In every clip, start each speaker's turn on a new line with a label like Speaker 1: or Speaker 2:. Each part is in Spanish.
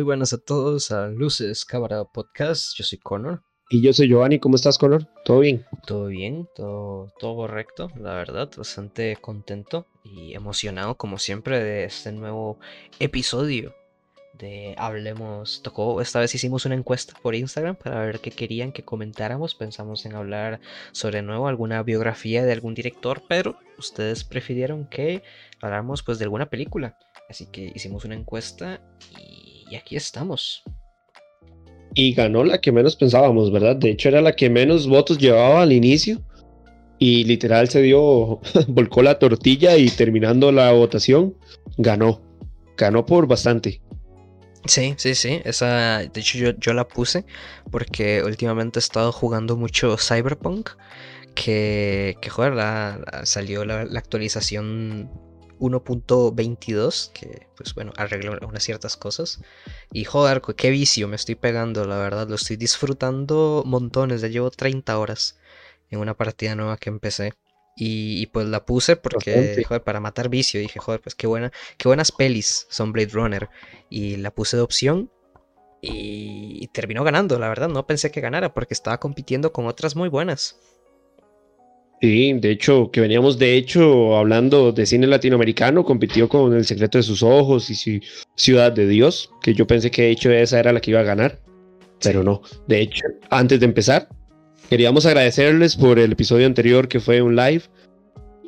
Speaker 1: Muy buenas a todos a Luces Cámara Podcast. Yo soy Connor.
Speaker 2: Y yo soy Giovanni. ¿Cómo estás, Connor? ¿Todo bien?
Speaker 1: Todo bien, todo, todo correcto, la verdad. Bastante contento y emocionado, como siempre, de este nuevo episodio de Hablemos. Tocó, esta vez hicimos una encuesta por Instagram para ver qué querían que comentáramos. Pensamos en hablar sobre nuevo alguna biografía de algún director, pero ustedes prefirieron que habláramos pues de alguna película. Así que hicimos una encuesta y y aquí estamos.
Speaker 2: Y ganó la que menos pensábamos, ¿verdad? De hecho era la que menos votos llevaba al inicio. Y literal se dio, volcó la tortilla y terminando la votación, ganó. Ganó por bastante.
Speaker 1: Sí, sí, sí. Esa, de hecho, yo, yo la puse porque últimamente he estado jugando mucho Cyberpunk. Que, que joder, salió la, la actualización 1.22, que pues bueno, arregla unas ciertas cosas. Y joder, qué vicio me estoy pegando, la verdad, lo estoy disfrutando montones, ya llevo 30 horas en una partida nueva que empecé. Y, pues la puse porque, joder, para matar vicio, dije, joder, pues qué, buena, qué buenas pelis son Blade Runner. Y la puse de opción y, y terminó ganando, la verdad, no pensé que ganara porque estaba compitiendo con otras muy buenas.
Speaker 2: Sí, de hecho, que veníamos de hecho hablando de cine latinoamericano, compitió con El secreto de sus ojos y Ciudad de Dios, que yo pensé que de hecho esa era la que iba a ganar, pero no. De hecho, antes de empezar, queríamos agradecerles por el episodio anterior que fue un live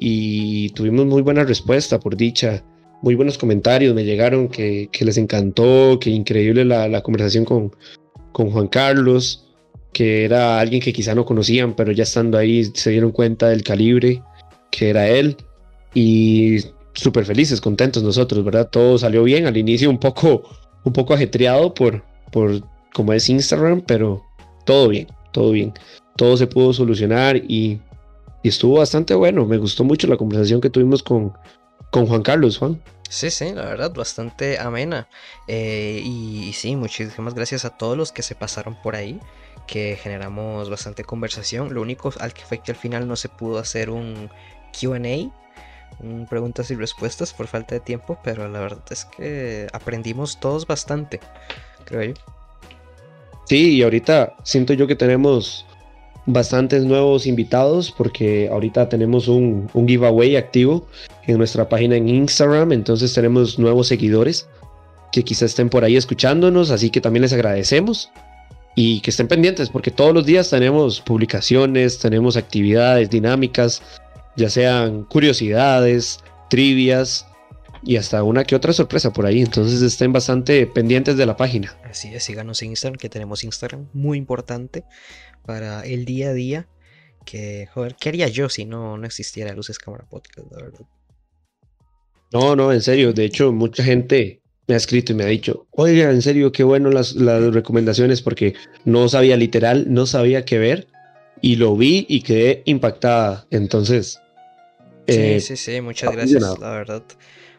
Speaker 2: y tuvimos muy buena respuesta, por dicha. Muy buenos comentarios me llegaron que, les encantó, que increíble la, conversación con, con Juan Carlos que era alguien que quizá no conocían, pero ya estando ahí se dieron cuenta del calibre que era él y súper felices, contentos nosotros, ¿verdad? Todo salió bien, al inicio un poco, un poco ajetreado por, por como es Instagram, pero todo bien, todo bien, todo se pudo solucionar y, estuvo bastante bueno, me gustó mucho la conversación que tuvimos con, con Juan Carlos, Juan.
Speaker 1: Sí, sí, la verdad, bastante amena. Eh, y, y, sí, muchísimas gracias a todos los que se pasaron por ahí que generamos bastante conversación. Lo único al que fue que al final no se pudo hacer un QA, un preguntas y respuestas por falta de tiempo, pero la verdad es que aprendimos todos bastante, creo yo.
Speaker 2: Sí, y ahorita siento yo que tenemos bastantes nuevos invitados porque ahorita tenemos un, un giveaway activo en nuestra página en Instagram, entonces tenemos nuevos seguidores que quizás estén por ahí escuchándonos, así que también les agradecemos y que estén pendientes porque todos los días tenemos publicaciones, tenemos actividades dinámicas, ya sean curiosidades, trivias y hasta una que otra sorpresa por ahí. Entonces estén bastante pendientes de la página.
Speaker 1: Así es, síganos en Instagram, que tenemos Instagram muy importante para el día a día. Que, joder, ¿qué haría yo si no, no existiera Luces Cámara Podcast, la verdad?
Speaker 2: No, no, en serio. De hecho, mucha gente me ha escrito y me ha dicho, oiga, en serio, qué bueno las, las recomendaciones porque no sabía literal, no sabía qué ver y lo vi y quedé impactada. Entonces...
Speaker 1: Sí, eh, sí, sí, muchas gracias, la verdad,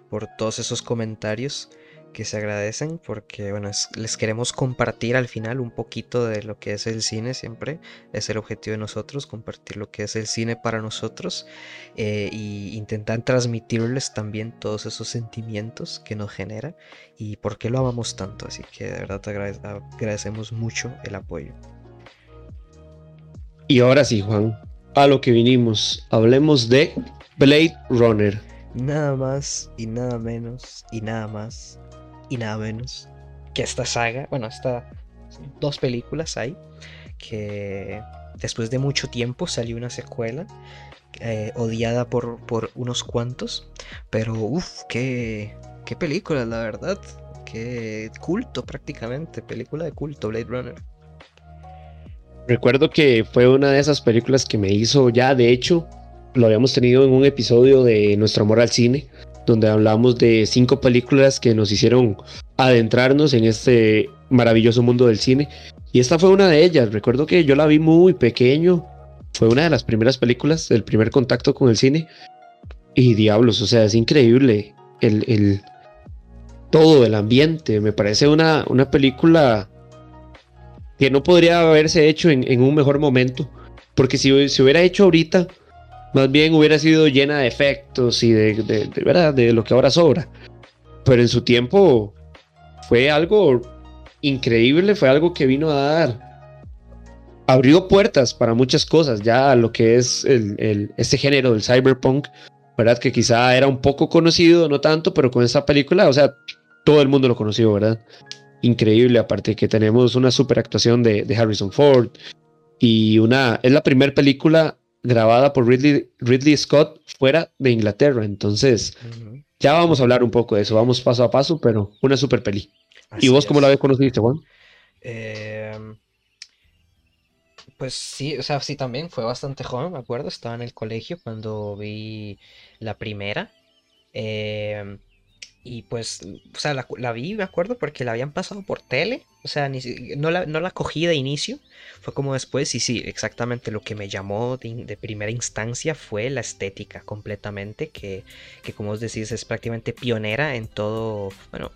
Speaker 1: por todos esos comentarios que se agradecen porque bueno les queremos compartir al final un poquito de lo que es el cine siempre es el objetivo de nosotros compartir lo que es el cine para nosotros e intentar transmitirles también todos esos sentimientos que nos genera y por qué lo amamos tanto. Así que de verdad te agradecemos mucho el apoyo.
Speaker 2: Y ahora sí Juan a lo que vinimos hablemos de Blade Runner.
Speaker 1: Nada más y nada menos y nada más y nada menos que esta saga, bueno, esta dos películas hay, que después de mucho tiempo salió una secuela, eh, odiada por, por, unos cuantos, pero uff, qué, qué película, la verdad, qué culto prácticamente, película de culto, Blade Runner.
Speaker 2: Recuerdo que fue una de esas películas que me hizo ya, de hecho, lo habíamos tenido en un episodio de Nuestro Amor al Cine, donde hablamos de cinco películas que nos hicieron adentrarnos en este maravilloso mundo del cine. Y esta fue una de ellas. Recuerdo que yo la vi muy pequeño. Fue una de las primeras películas, el primer contacto con el cine. Y diablos, o sea, es increíble el, todo el ambiente. Me parece una, una película que no podría haberse hecho en, un mejor momento. Porque si se hubiera hecho ahorita, más bien hubiera sido llena de efectos y de, ¿verdad? de lo que ahora sobra. Pero en su tiempo fue algo increíble, fue algo que vino a dar abrió puertas para muchas cosas, ya lo que es el, este género del cyberpunk, ¿verdad? Que quizá era un poco conocido, no tanto, pero con esta película, o sea, todo el mundo lo conoció, ¿verdad? Increíble, aparte que tenemos una super actuación de, Harrison Ford y una, es la primera película grabada por Ridley, Ridley Scott fuera de Inglaterra, entonces ya vamos a hablar un poco de eso, vamos paso a paso, pero una super peli. ¿Y vos cómo la habías conocido, Juan?
Speaker 1: Eh, pues sí, o sea, sí también fue bastante joven, me acuerdo, estaba en el colegio cuando vi la primera. Em, y pues, o sea, la, vi, me acuerdo, porque la habían pasado por tele. O sea, ni, no, la, no la cogí de inicio. Fue como después. Y sí, exactamente lo que me llamó de, primera instancia fue la estética completamente. Que, que, como os decís, es prácticamente pionera en todo. Bueno,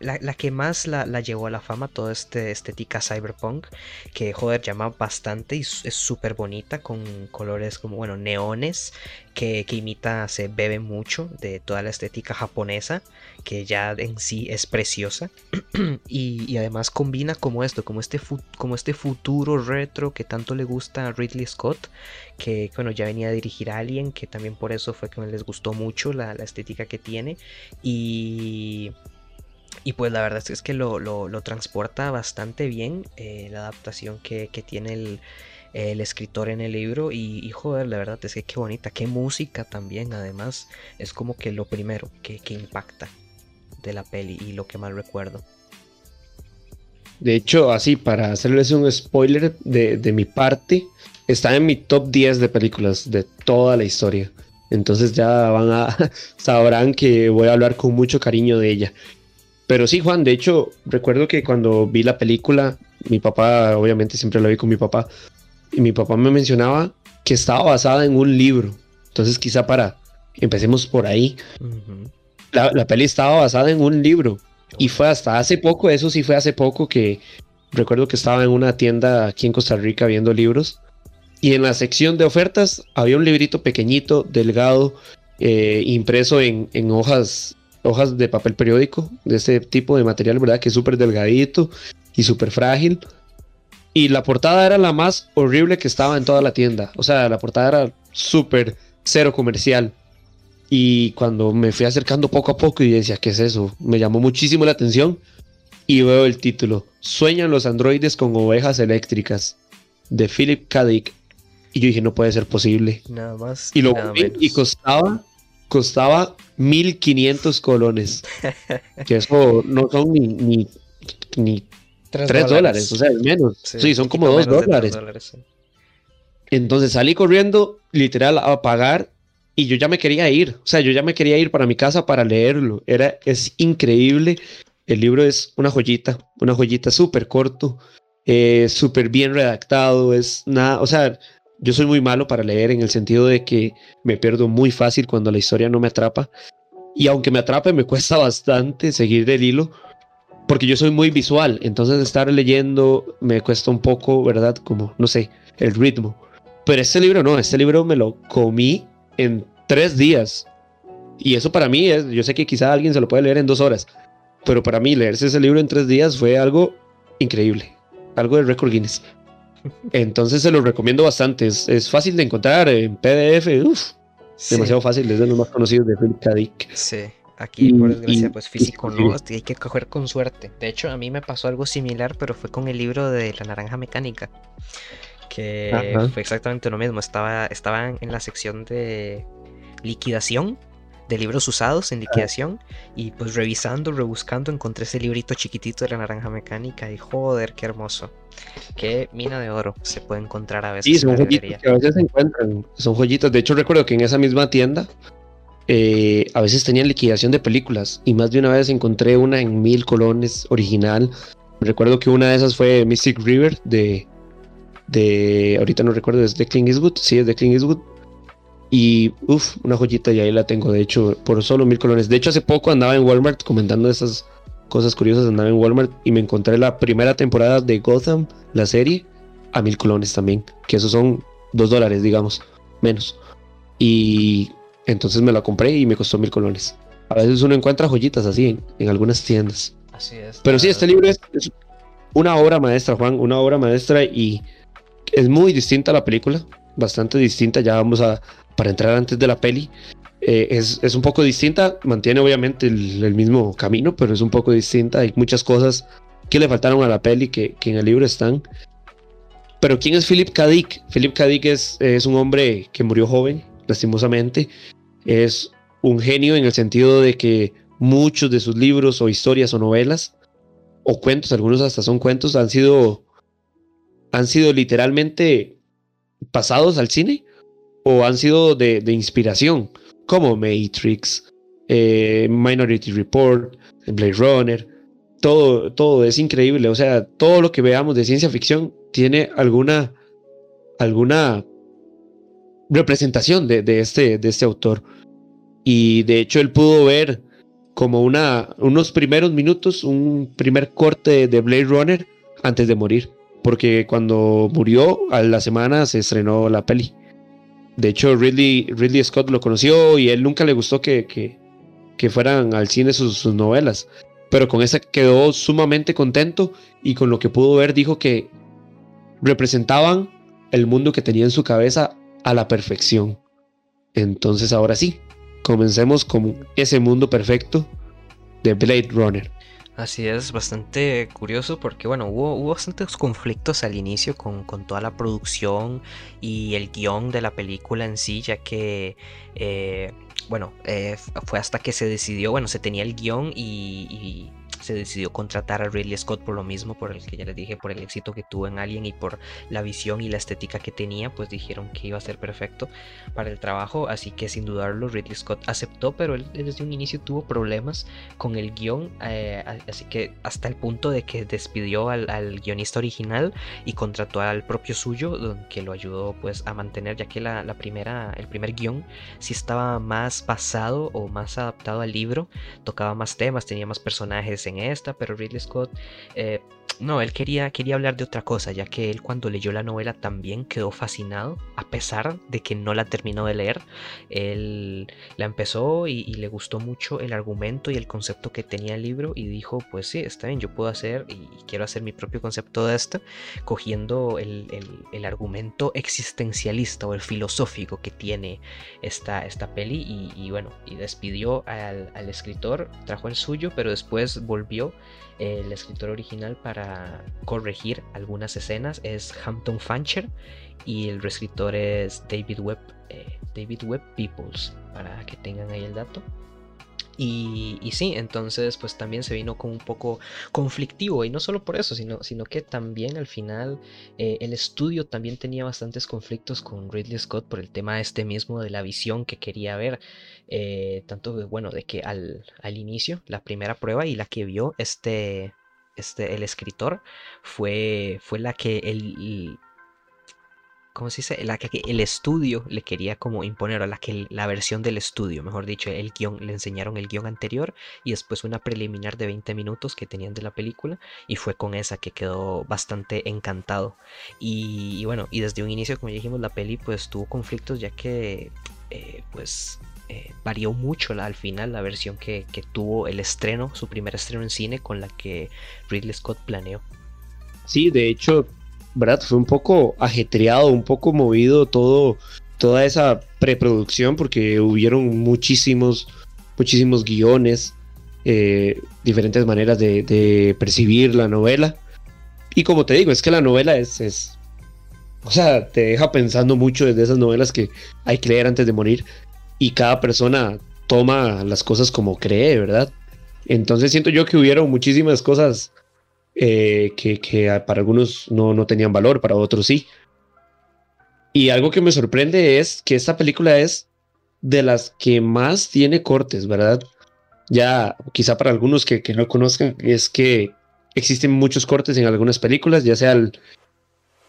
Speaker 1: la, que más la, llevó a la fama, toda esta estética cyberpunk, que joder, llama bastante y es súper bonita, con colores como, bueno, neones, que, imita, se bebe mucho de toda la estética japonesa, que ya en sí es preciosa, y, además combina como esto, como este, como este futuro retro que tanto le gusta a Ridley Scott, que bueno, ya venía a dirigir a Alien, que también por eso fue que me les gustó mucho la, la estética que tiene, y... Y pues la verdad es que lo, lo, transporta bastante bien eh, la adaptación que, tiene el, el, escritor en el libro. Y, joder, la verdad es que qué bonita, qué música también. Además, es como que lo primero que, impacta de la peli y lo que más recuerdo.
Speaker 2: De hecho, así para hacerles un spoiler de, de mi parte, está en mi top 10 de películas de toda la historia. Entonces ya van a sabrán que voy a hablar con mucho cariño de ella. Pero sí, Juan, de hecho, recuerdo que cuando vi la película, mi papá, obviamente siempre la vi con mi papá, y mi papá me mencionaba que estaba basada en un libro. Entonces, quizá para, empecemos por ahí. la, la, peli estaba basada en un libro. Y fue hasta hace poco, eso sí fue hace poco que recuerdo que estaba en una tienda aquí en Costa Rica viendo libros. Y en la sección de ofertas había un librito pequeñito, delgado, eh, impreso en, en, hojas hojas de papel periódico, de ese tipo de material, ¿verdad? Que es súper delgadito y súper frágil. Y la portada era la más horrible que estaba en toda la tienda. O sea, la portada era súper cero comercial. Y cuando me fui acercando poco a poco y decía, ¿qué es eso? Me llamó muchísimo la atención. Y veo el título, Sueñan los androides con ovejas eléctricas, de Philip K. Dick. Y yo dije, no puede ser posible.
Speaker 1: Nada más.
Speaker 2: Y lo vi y costaba costaba 1500 colones. que eso no son ni, ni, 3, dólares. o sea, menos. Sí, son como 2 dólares. Entonces salí corriendo, literal, a pagar y yo ya me quería ir. O sea, yo ya me quería ir para mi casa para leerlo. Era, es increíble. El libro es una joyita, una joyita súper corto, eh, súper bien redactado. Es nada, o sea, yo soy muy malo para leer en el sentido de que me pierdo muy fácil cuando la historia no me atrapa. Y aunque me atrape, me cuesta bastante seguir el hilo, porque yo soy muy visual. Entonces estar leyendo me cuesta un poco, ¿verdad? Como, no sé, el ritmo. Pero este libro no, este libro me lo comí en tres días. Y eso para mí es, yo sé que quizá alguien se lo puede leer en dos horas, pero para mí leerse ese libro en tres días fue algo increíble, algo de récord Guinness. Entonces se lo recomiendo bastante. Es, fácil de encontrar en PDF. Uf, demasiado fácil. Es de los más conocidos de Philip K. Dick.
Speaker 1: Sí. Aquí, por desgracia, pues físico no, hay que coger con suerte. De hecho, a mí me pasó algo similar, pero fue con el libro de La Naranja Mecánica. Que fue exactamente lo mismo. Estaba, estaba en la sección de liquidación de libros usados en liquidación y pues revisando, rebuscando encontré ese librito chiquitito de la naranja mecánica y joder, qué hermoso. Qué mina de oro se puede encontrar a veces.
Speaker 2: Sí, son joyitas que a veces se encuentran, son joyitas. De hecho recuerdo que en esa misma tienda eh, a veces tenían liquidación de películas y más de una vez encontré una en mil colones original. Recuerdo que una de esas fue Mystic River de, de ahorita no recuerdo, es de Clint Eastwood, sí, es de Clint Eastwood y uff, una joyita y ahí la tengo, de hecho, por solo mil colones. De hecho, hace poco andaba en Walmart comentando esas cosas curiosas, andaba en Walmart y me encontré la primera temporada de Gotham, la serie, a mil colones también, que esos son dos dólares, digamos, menos. Y entonces me la compré y me costó mil colones. A veces uno encuentra joyitas así en, algunas tiendas.
Speaker 1: Así es.
Speaker 2: Pero sí, este libro es, una obra maestra, Juan, una obra maestra y es muy distinta a la película, bastante distinta. Ya vamos a, para entrar antes de la peli, eh, es, un poco distinta, mantiene obviamente el, mismo camino, pero es un poco distinta. Hay muchas cosas que le faltaron a la peli que, en el libro están. Pero ¿quién es Philip K. Philip K. Es, es un hombre que murió joven, lastimosamente. Es un genio en el sentido de que muchos de sus libros o historias o novelas o cuentos, algunos hasta son cuentos, han sido han sido literalmente pasados al cine o han sido de, inspiración, como Matrix, eh, Minority Report, Blade Runner, todo, todo es increíble. O sea, todo lo que veamos de ciencia ficción tiene alguna, alguna representación de, este, de este autor. Y de hecho él pudo ver como una, unos primeros minutos, un primer corte de Blade Runner antes de morir. Porque cuando murió, a la semana se estrenó la peli. De hecho, Ridley, Ridley Scott lo conoció y él nunca le gustó que, que, fueran al cine sus, novelas. Pero con esa quedó sumamente contento y con lo que pudo ver dijo que representaban el mundo que tenía en su cabeza a la perfección. Entonces ahora sí, comencemos con ese mundo perfecto de Blade Runner.
Speaker 1: Así es, bastante curioso porque bueno, hubo, hubo bastantes conflictos al inicio con, toda la producción y el guion de la película en sí, ya que eh, bueno, eh, fue hasta que se decidió, bueno, se tenía el guion y se decidió contratar a Ridley Scott por lo mismo, por el que ya les dije, por el éxito que tuvo en Alien y por la visión y la estética que tenía, pues dijeron que iba a ser perfecto para el trabajo, así que sin dudarlo Ridley Scott aceptó, pero él desde un inicio tuvo problemas con el guion, eh, así que hasta el punto de que despidió al, guionista original y contrató al propio suyo, que lo ayudó pues a mantener, ya que la, primera, el primer guion sí estaba más basado o más adaptado al libro, tocaba más temas, tenía más personajes en esta, pero Ridley Scott, eh, no, él quería, quería hablar de otra cosa, ya que él cuando leyó la novela también quedó fascinado, a pesar de que no la terminó de leer. Él la empezó y, le gustó mucho el argumento y el concepto que tenía el libro y dijo, pues sí, está bien, yo puedo hacer y quiero hacer mi propio concepto de esto, cogiendo el, argumento existencialista o el filosófico que tiene esta, esta peli y, bueno, y despidió al, al escritor, trajo el suyo, pero después volvió el escritor original para corregir algunas escenas es Hampton Fancher y el reescritor es David Webb, eh, David Webb Peoples, para que tengan ahí el dato. Y, sí, entonces pues también se vino como un poco conflictivo y no solo por eso, sino, sino que también al final eh, el estudio también tenía bastantes conflictos con Ridley Scott por el tema este mismo de la visión que quería ver, eh, tanto bueno, de que al, al, inicio, la primera prueba y la que vio este, este el escritor fue, fue la que el, ¿cómo se dice? La que el estudio le quería como imponer, o la que la versión del estudio, mejor dicho, el guion, le enseñaron el guion anterior y después una preliminar de 20 minutos que tenían de la película y fue con esa que quedó bastante encantado. Y, bueno, y desde un inicio, como ya dijimos, la peli pues tuvo conflictos ya que eh, pues eh, varió mucho al final la versión que, tuvo el estreno, su primer estreno en cine con la que Ridley Scott planeó.
Speaker 2: Sí, de hecho, ¿verdad? Fue un poco ajetreado, un poco movido todo, toda esa preproducción porque hubieron muchísimos, muchísimos guiones, eh, diferentes maneras de, percibir la novela. Y como te digo, es que la novela es, es, o sea, te deja pensando mucho desde esas novelas que hay que leer antes de morir y cada persona toma las cosas como cree, ¿verdad? Entonces siento yo que hubieron muchísimas cosas eh, que, para algunos no, no tenían valor, para otros sí. Y algo que me sorprende es que esta película es de las que más tiene cortes, ¿verdad? Ya, quizá para algunos que, que, no conozcan, es que existen muchos cortes en algunas películas, ya sea el,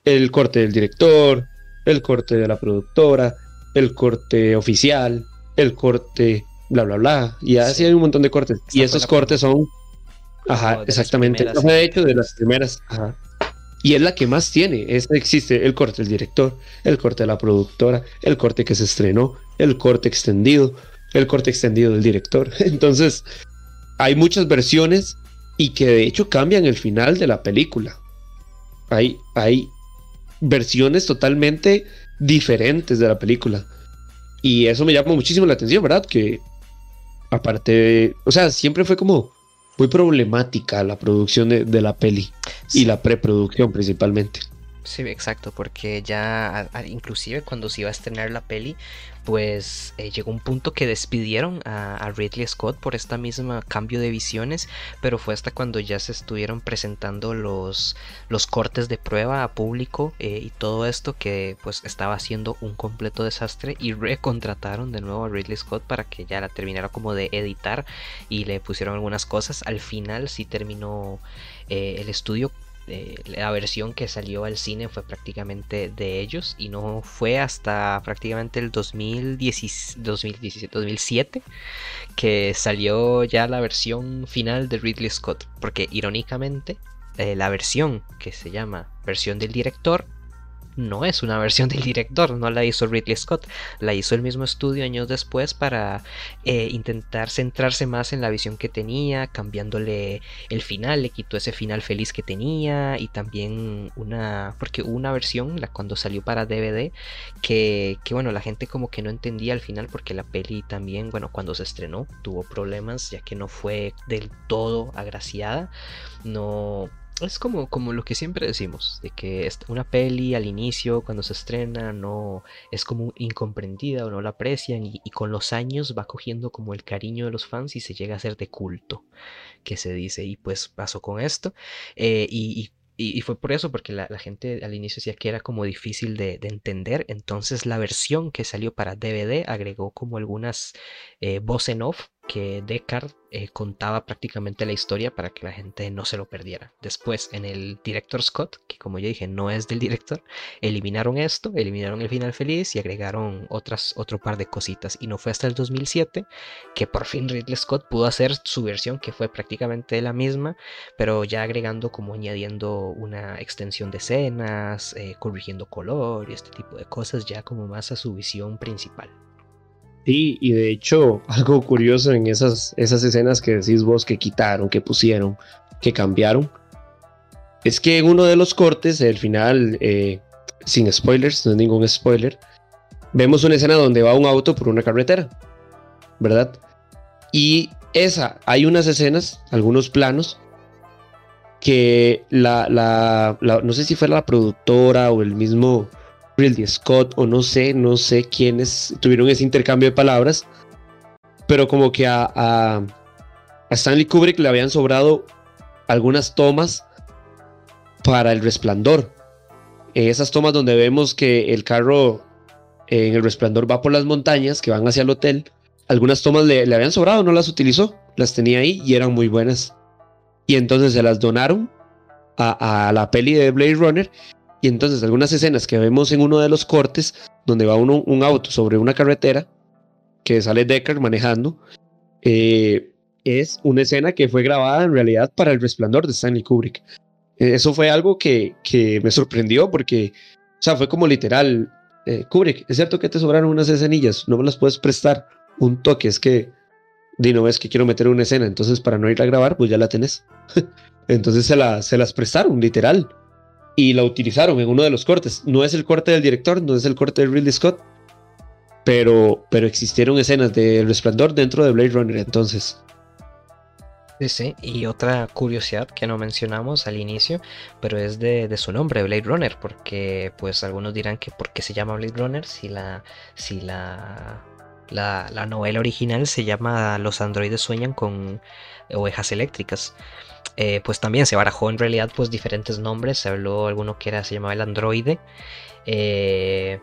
Speaker 2: el, corte del director, el corte de la productora, el corte oficial, el corte bla, bla, bla. Y así hay un montón de cortes. y esos cortes son Ajá, exactamente. de hecho de las primeras. Ajá. Y es la que más tiene. Es, existe el corte del director, el corte de la productora, el corte que se estrenó, el corte extendido, el corte extendido del director. Entonces, hay muchas versiones y que de hecho cambian el final de la película. Hay, hay versiones totalmente diferentes de la película. Y eso me llama muchísimo la atención, ¿verdad? Que aparte, o sea, siempre fue como muy problemática la producción de, la peli y la preproducción principalmente.
Speaker 1: Sí, exacto, porque ya inclusive cuando se iba a estrenar la peli, pues eh, llegó un punto que despidieron a, Ridley Scott por esta misma cambio de visiones, pero fue hasta cuando ya se estuvieron presentando los, los cortes de prueba a público eh, y todo esto que pues estaba haciendo un completo desastre y recontrataron de nuevo a Ridley Scott para que ya la terminara como de editar y le pusieron algunas cosas. Al final sí terminó eh, el estudio la versión que salió al cine fue prácticamente de ellos y no fue hasta prácticamente el 2017, 2007 que salió ya la versión final de Ridley Scott. Porque irónicamente, eh, la versión que se llama versión del director no es una versión del director, no la hizo Ridley Scott, la hizo el mismo estudio años después para eh, intentar centrarse más en la visión que tenía, cambiándole el final, le quitó ese final feliz que tenía y también una, porque hubo una versión, la cuando salió para DVD, que, que bueno, la gente como que no entendía al final porque la peli también, bueno, cuando se estrenó tuvo problemas ya que no fue del todo agraciada, no es como, como lo que siempre decimos, de que una peli al inicio, cuando se estrena, no es como incomprendida o no la aprecian y, con los años va cogiendo como el cariño de los fans y se llega a ser de culto, que se dice, y pues pasó con esto, eh, y, fue por eso, porque la, gente al inicio decía que era como difícil de, entender. Entonces la versión que salió para DVD agregó como algunas eh, en off que Deckard eh, contaba prácticamente la historia para que la gente no se lo perdiera. Después, en el director Scott, que como yo dije no es del director, eliminaron esto, eliminaron el final feliz y agregaron otras, otro par de cositas. Y no fue hasta el 2007 que por fin Ridley Scott pudo hacer su versión, que fue prácticamente la misma, pero ya agregando como añadiendo una extensión de escenas, eh, corrigiendo color y este tipo de cosas, ya como más a su visión principal.
Speaker 2: Sí, y de hecho, algo curioso en esas, esas escenas que decís vos que quitaron, que pusieron, que cambiaron, es que en uno de los cortes, el final, eh, sin spoilers, no es ningún spoiler, vemos una escena donde va un auto por una carretera, ¿verdad? Y esa, hay unas escenas, algunos planos, que la, no sé si fue la productora o el mismo Ridley Scott o no sé, no sé quiénes tuvieron ese intercambio de palabras, pero como que a, Stanley Kubrick le habían sobrado algunas tomas para el resplandor. Esas tomas donde vemos que el carro en el resplandor va por las montañas que van hacia el hotel. Algunas tomas le, le, habían sobrado, no las utilizó, las tenía ahí y eran muy buenas. Y entonces se las donaron a, a la peli de Blade Runner y entonces algunas escenas que vemos en uno de los cortes, donde va uno, un auto sobre una carretera, que sale Decker manejando, eh, es una escena que fue grabada en realidad para El Resplandor de Stanley Kubrick. Eh, eso fue algo que, que, me sorprendió porque, o sea, fue como literal, eh, Kubrick, es cierto que te sobraron unas escenillas, no me las puedes prestar un toque, es que, di, no ves que quiero meter una escena, entonces para no ir a grabar, pues ya la tenés. entonces se, la, se las prestaron, literal y la utilizaron en uno de los cortes. No es el corte del director, no es el corte de Ridley Scott, pero, pero existieron escenas de Resplandor dentro de Blade Runner entonces.
Speaker 1: Sí, sí, y otra curiosidad que no mencionamos al inicio, pero es de, su nombre, Blade Runner, porque pues algunos dirán que por qué se llama Blade Runner si la, si la, la novela original se llama Los androides sueñan con ovejas eléctricas. Eh, pues también se barajó en realidad pues diferentes nombres. Se habló alguno que era, se llamaba el androide. Eh,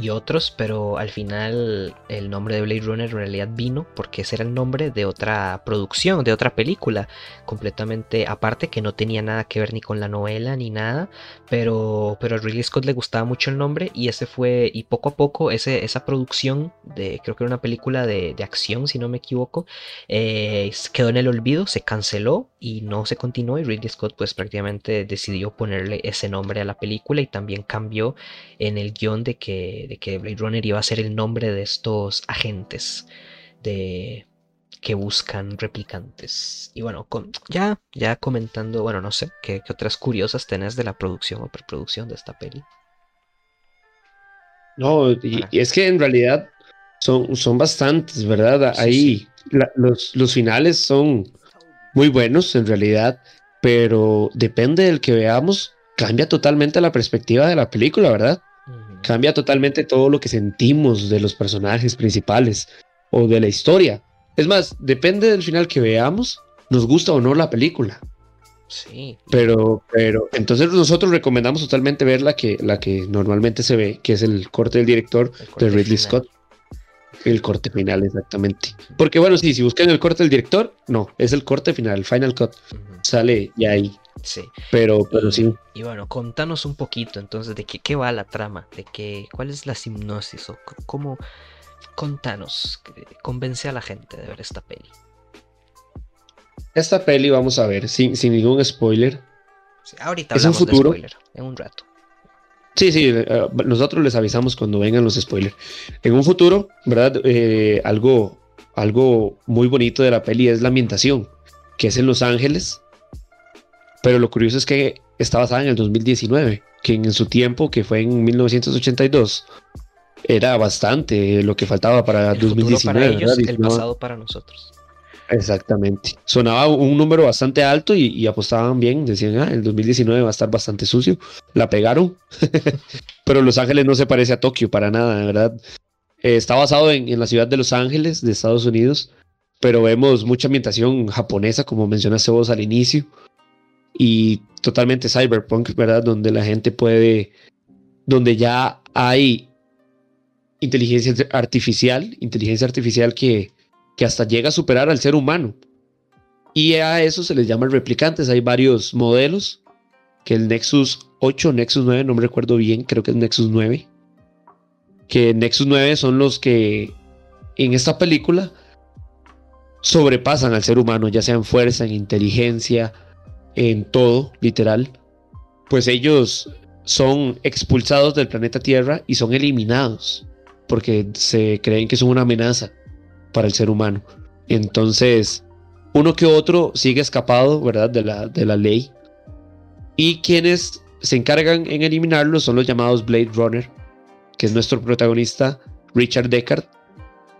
Speaker 1: y otros, pero al final el nombre de Blade Runner en realidad vino porque ese era el nombre de otra producción, de otra película, completamente aparte, que no tenía nada que ver ni con la novela ni nada, pero, pero a Ridley Scott le gustaba mucho el nombre y ese fue, y poco a poco ese, esa producción, de, creo que era una película de, acción, si no me equivoco, eh, quedó en el olvido, se canceló y no se continuó y Ridley Scott pues prácticamente decidió ponerle ese nombre a la película y también cambió en el guion de que de que Blade Runner iba a ser el nombre de estos agentes de que buscan replicantes. Y bueno, ya, ya comentando, bueno, no sé, ¿qué, otras curiosas tenés de la producción o preproducción de esta peli?
Speaker 2: No, y, es que en realidad son, son bastantes, ¿verdad? Ahí los, los finales son muy buenos en realidad, pero depende del que veamos, cambia totalmente la perspectiva de la película, ¿verdad? Cambia totalmente todo lo que sentimos de los personajes principales o de la historia. Es más, depende del final que veamos, nos gusta o no la película.
Speaker 1: Sí.
Speaker 2: Pero, pero, entonces nosotros recomendamos totalmente ver la que, la que normalmente se ve, que es el corte del director de Ridley Scott. El corte final, exactamente. Porque bueno, sí, si buscan el corte del director, no, es el corte final, el final cut. Sale ya ahí.
Speaker 1: Sí.
Speaker 2: Pero, pero sí.
Speaker 1: Y bueno, contanos un poquito entonces de qué, qué va la trama, de qué, cuál es la hipnosis o cómo, contanos, convence a la gente de ver esta peli.
Speaker 2: Esta peli vamos a ver, sin, sin ningún spoiler.
Speaker 1: ahorita es un futuro. spoiler, en un rato.
Speaker 2: Sí, sí, eh, nosotros les avisamos cuando vengan los spoilers. En un futuro, ¿verdad? Eh, algo, algo muy bonito de la peli es la ambientación, que es en Los Ángeles. Pero lo curioso es que está basada en el 2019, que en su tiempo, que fue en 1982, era bastante lo que faltaba para el 2019. Para ellos,
Speaker 1: el pasado para nosotros.
Speaker 2: Exactamente. Sonaba un número bastante alto y, apostaban bien. Decían, ah, el 2019 va a estar bastante sucio. La pegaron. Pero Los Ángeles no se parece a Tokio para nada, ¿verdad? Eh, está basado en, la ciudad de Los Ángeles, de Estados Unidos. Pero vemos mucha ambientación japonesa, como mencionaste vos al inicio. Y totalmente cyberpunk, ¿verdad? Donde la gente puede. Donde ya hay inteligencia artificial, inteligencia artificial que, que hasta llega a superar al ser humano. Y a eso se les llama replicantes. Hay varios modelos, que el Nexus 8, Nexus 9, no me recuerdo bien, creo que es Nexus 9. Que Nexus 9 son los que en esta película sobrepasan al ser humano, ya sea en fuerza, en inteligencia, en todo, literal. Pues ellos son expulsados del planeta Tierra y son eliminados porque se creen que son una amenaza para el ser humano. Entonces, uno que otro sigue escapado, ¿verdad? De la, de la ley. Y quienes se encargan en eliminarlos son los llamados Blade Runner, que es nuestro protagonista Richard Deckard,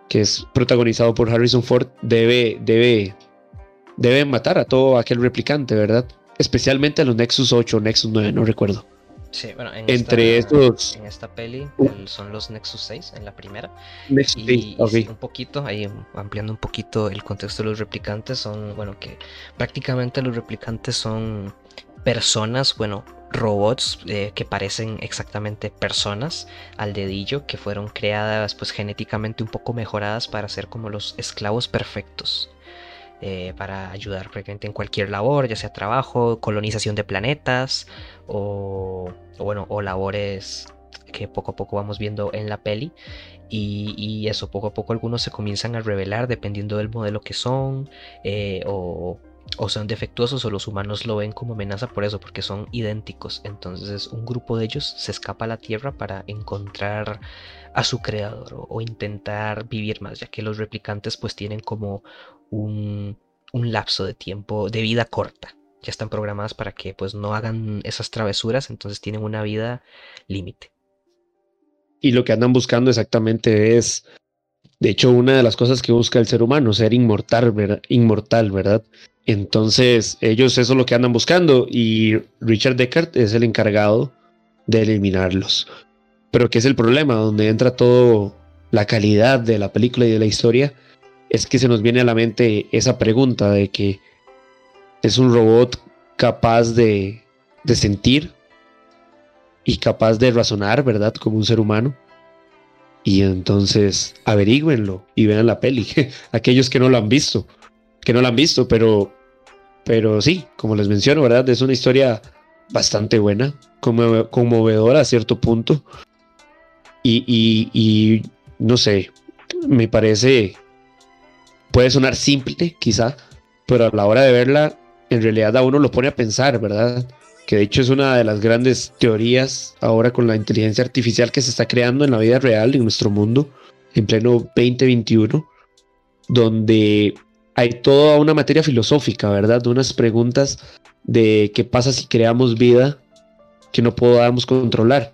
Speaker 2: que es protagonizado por Harrison Ford, debe, debe, debe matar a todo aquel replicante, ¿verdad? Especialmente a los Nexus 8 Nexus 9, no recuerdo.
Speaker 1: Sí, bueno,
Speaker 2: en entre
Speaker 1: esta,
Speaker 2: estos.
Speaker 1: En esta peli son los Nexus 6 en la primera.
Speaker 2: Nexus
Speaker 1: y, un poquito, ahí ampliando un poquito el contexto de los replicantes, son, bueno, que prácticamente los replicantes son personas, bueno, robots eh, que parecen exactamente personas al dedillo, que fueron creadas pues genéticamente un poco mejoradas para ser como los esclavos perfectos. Eh, para ayudar prácticamente en cualquier labor, ya sea trabajo, colonización de planetas o, bueno, o labores que poco a poco vamos viendo en la peli. Y, eso, poco a poco algunos se comienzan a revelar dependiendo del modelo que son eh, o, o son defectuosos o los humanos lo ven como amenaza por eso, porque son idénticos. Entonces un grupo de ellos se escapa a la Tierra para encontrar a su creador o, intentar vivir más, ya que los replicantes pues tienen como un, lapso de tiempo de vida corta. Ya están programadas para que pues no hagan esas travesuras, entonces tienen una vida límite.
Speaker 2: Y lo que andan buscando exactamente es, de hecho, una de las cosas que busca el ser humano, ser inmortal, ¿verdad? Inmortal, ¿verdad? Entonces, ellos eso es lo que andan buscando y Richard Deckard es el encargado de eliminarlos. Pero ¿qué es el problema? Donde entra todo la calidad de la película y de la historia, es que se nos viene a la mente esa pregunta de que es un robot capaz de, de sentir y capaz de razonar, ¿verdad? Como un ser humano. Y entonces averigüenlo y vean la peli. Aquellos que no lo han visto, que no lo han visto, pero, pero sí, como les menciono, ¿verdad? Es una historia bastante buena, conmovedora a cierto punto. Y, y no sé, me parece puede sonar simple, quizá, pero a la hora de verla, en realidad a uno lo pone a pensar, ¿verdad? Que de hecho es una de las grandes teorías ahora con la inteligencia artificial que se está creando en la vida real, en nuestro mundo, en pleno 2021, donde hay toda una materia filosófica, ¿verdad? Unas preguntas de qué pasa si creamos vida que no podamos controlar.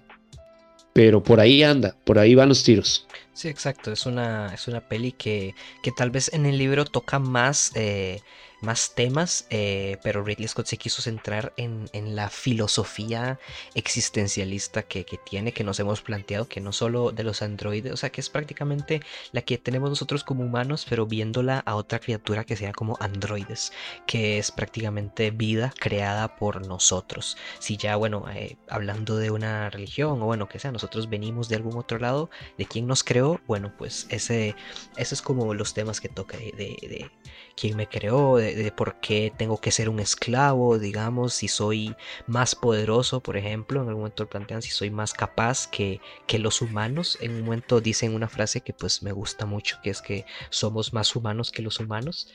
Speaker 2: Pero por ahí anda, por ahí van los tiros.
Speaker 1: Sí, exacto. Es una, es una peli que, que tal vez en el libro toca más eh, más temas, eh, pero Ridley Scott se quiso centrar en, la filosofía existencialista que, tiene, que nos hemos planteado, que no solo de los androides, o sea, que es prácticamente la que tenemos nosotros como humanos, pero viéndola a otra criatura que sea como androides, que es prácticamente vida creada por nosotros. Si ya, bueno, eh, hablando de una religión o bueno, que sea, nosotros venimos de algún otro lado, de quién nos creó, bueno, pues ese, es como los temas que toca de quién me creó, de, por qué tengo que ser un esclavo, digamos, si soy más poderoso, por ejemplo, en algún momento plantean si soy más capaz que, que los humanos, en un momento dicen una frase que pues me gusta mucho, que es que somos más humanos que los humanos.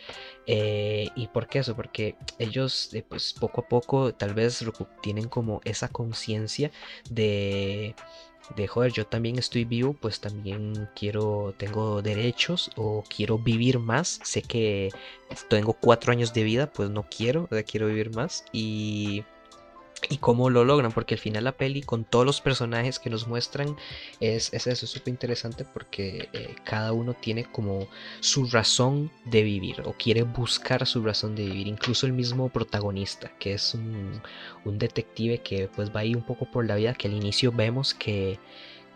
Speaker 1: Eh, ¿Y por qué eso? Porque ellos eh, pues poco a poco tal vez tienen como esa conciencia de de joder, yo también estoy vivo, pues también quiero, tengo derechos o quiero vivir más. Sé que tengo cuatro años de vida, pues no quiero, quiero vivir más. Y y cómo lo logran, porque al final la peli con todos los personajes que nos muestran es, es eso, es súper interesante porque eh, cada uno tiene como su razón de vivir o quiere buscar su razón de vivir, incluso el mismo protagonista, que es un, detective que pues va ahí un poco por la vida, que al inicio vemos que,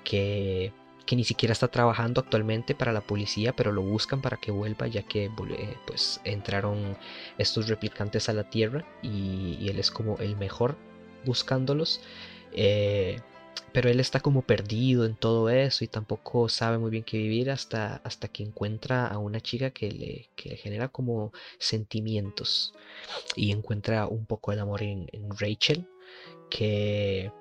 Speaker 1: que, ni siquiera está trabajando actualmente para la policía, pero lo buscan para que vuelva ya que eh, pues entraron estos replicantes a la Tierra y él es como el mejor buscándolos. Eh, pero él está como perdido en todo eso y tampoco sabe muy bien qué vivir hasta, hasta que encuentra a una chica que le, genera como sentimientos y encuentra un poco el amor en, Rachel que,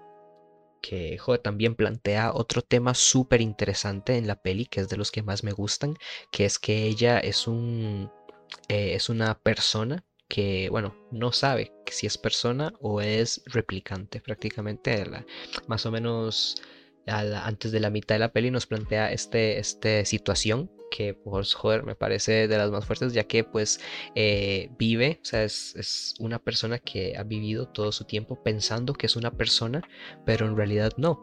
Speaker 1: que también plantea otro tema súper interesante en la peli que es de los que más me gustan que es que ella es un eh, es una persona que, bueno, no sabe si es persona o es replicante. Prácticamente más o menos antes de la mitad de la peli nos plantea este, este situación que, pues, joder, me parece de las más fuertes, ya que, pues, eh, vive, o sea, es, una persona que ha vivido todo su tiempo pensando que es una persona, pero en realidad no.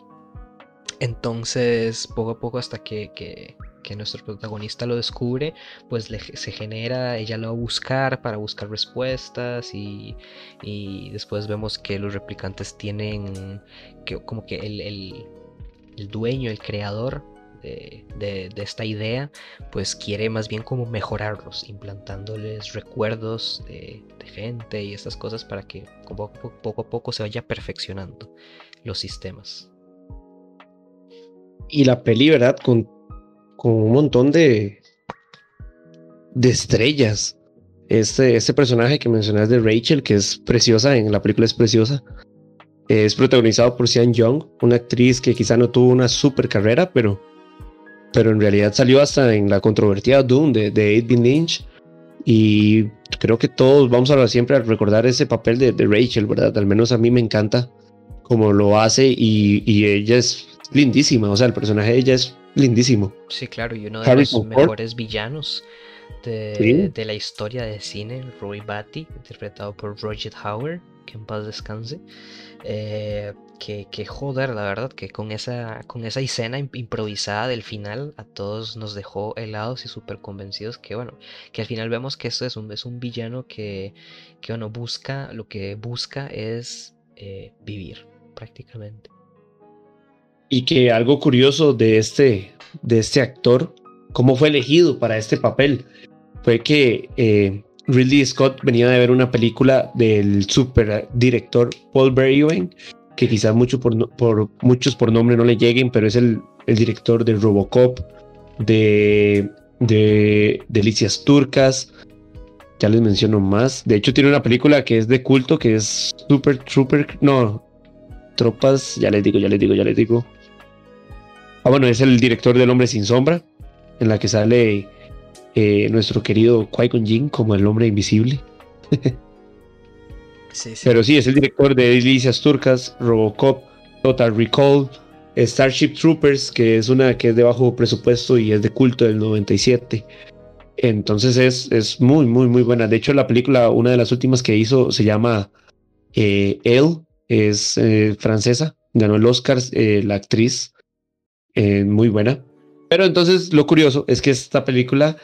Speaker 1: Entonces, poco a poco, hasta que que nuestro protagonista lo descubre, pues se genera, ella lo va a buscar para buscar respuestas y, después vemos que los replicantes tienen que, como que el, dueño, el creador de, esta idea, pues quiere más bien como mejorarlos, implantándoles recuerdos de, gente y estas cosas para que poco, poco a poco se vaya perfeccionando los sistemas.
Speaker 2: Y la peli, ¿verdad? Con un montón de, de estrellas. Este, este personaje que mencionas de Rachel, que es preciosa, en la película es preciosa, es protagonizado por Sean Young, una actriz que quizá no tuvo una super carrera, pero, pero en realidad salió hasta en la controvertida Doom de, de 8 Lynch. Y creo que todos vamos a siempre a recordar ese papel de, Rachel, ¿verdad? Al menos a mí me encanta cómo lo hace y, y ella es lindísima, o sea, el personaje de ella es lindísimo.
Speaker 1: Sí, claro, y uno de los mejores villanos de, la historia de cine, Roy Batty, interpretado por Roger Howard, que en paz descanse. Eh, que, que, joder, la verdad, que con esa, con esa escena improvisada del final a todos nos dejó helados y súper convencidos que, bueno, que al final vemos que esto es un, es un villano que, que, bueno, busca, lo que busca es eh, vivir prácticamente.
Speaker 2: Y que algo curioso de este, de este actor, cómo fue elegido para este papel, fue que eh, Ridley Scott venía de ver una película del super director Paul Verhoeven, que quizás mucho por, por, muchos por nombre no le lleguen, pero es el, el director de Robocop, de, de Delicias Turcas, ya les menciono más. De hecho, tiene una película que es de culto, que es Super Trooper, no, Tropas, ya les digo, ya les digo, ya les digo. Ah, bueno, es el director del Hombre Sin Sombra, en la que sale eh, nuestro querido Qui-Gon Jinn como el hombre invisible. Pero sí, es el director de Delicias Turcas, Robocop, Total Recall, Starship Troopers, que es una que es de bajo presupuesto y es de culto del 97. Entonces es, es muy, muy, muy buena. De hecho, la película, una de las últimas que hizo, se llama eh, Elle, es eh, francesa, ganó el Oscar, eh, la actriz, eh, muy buena. Pero entonces lo curioso es que esta película,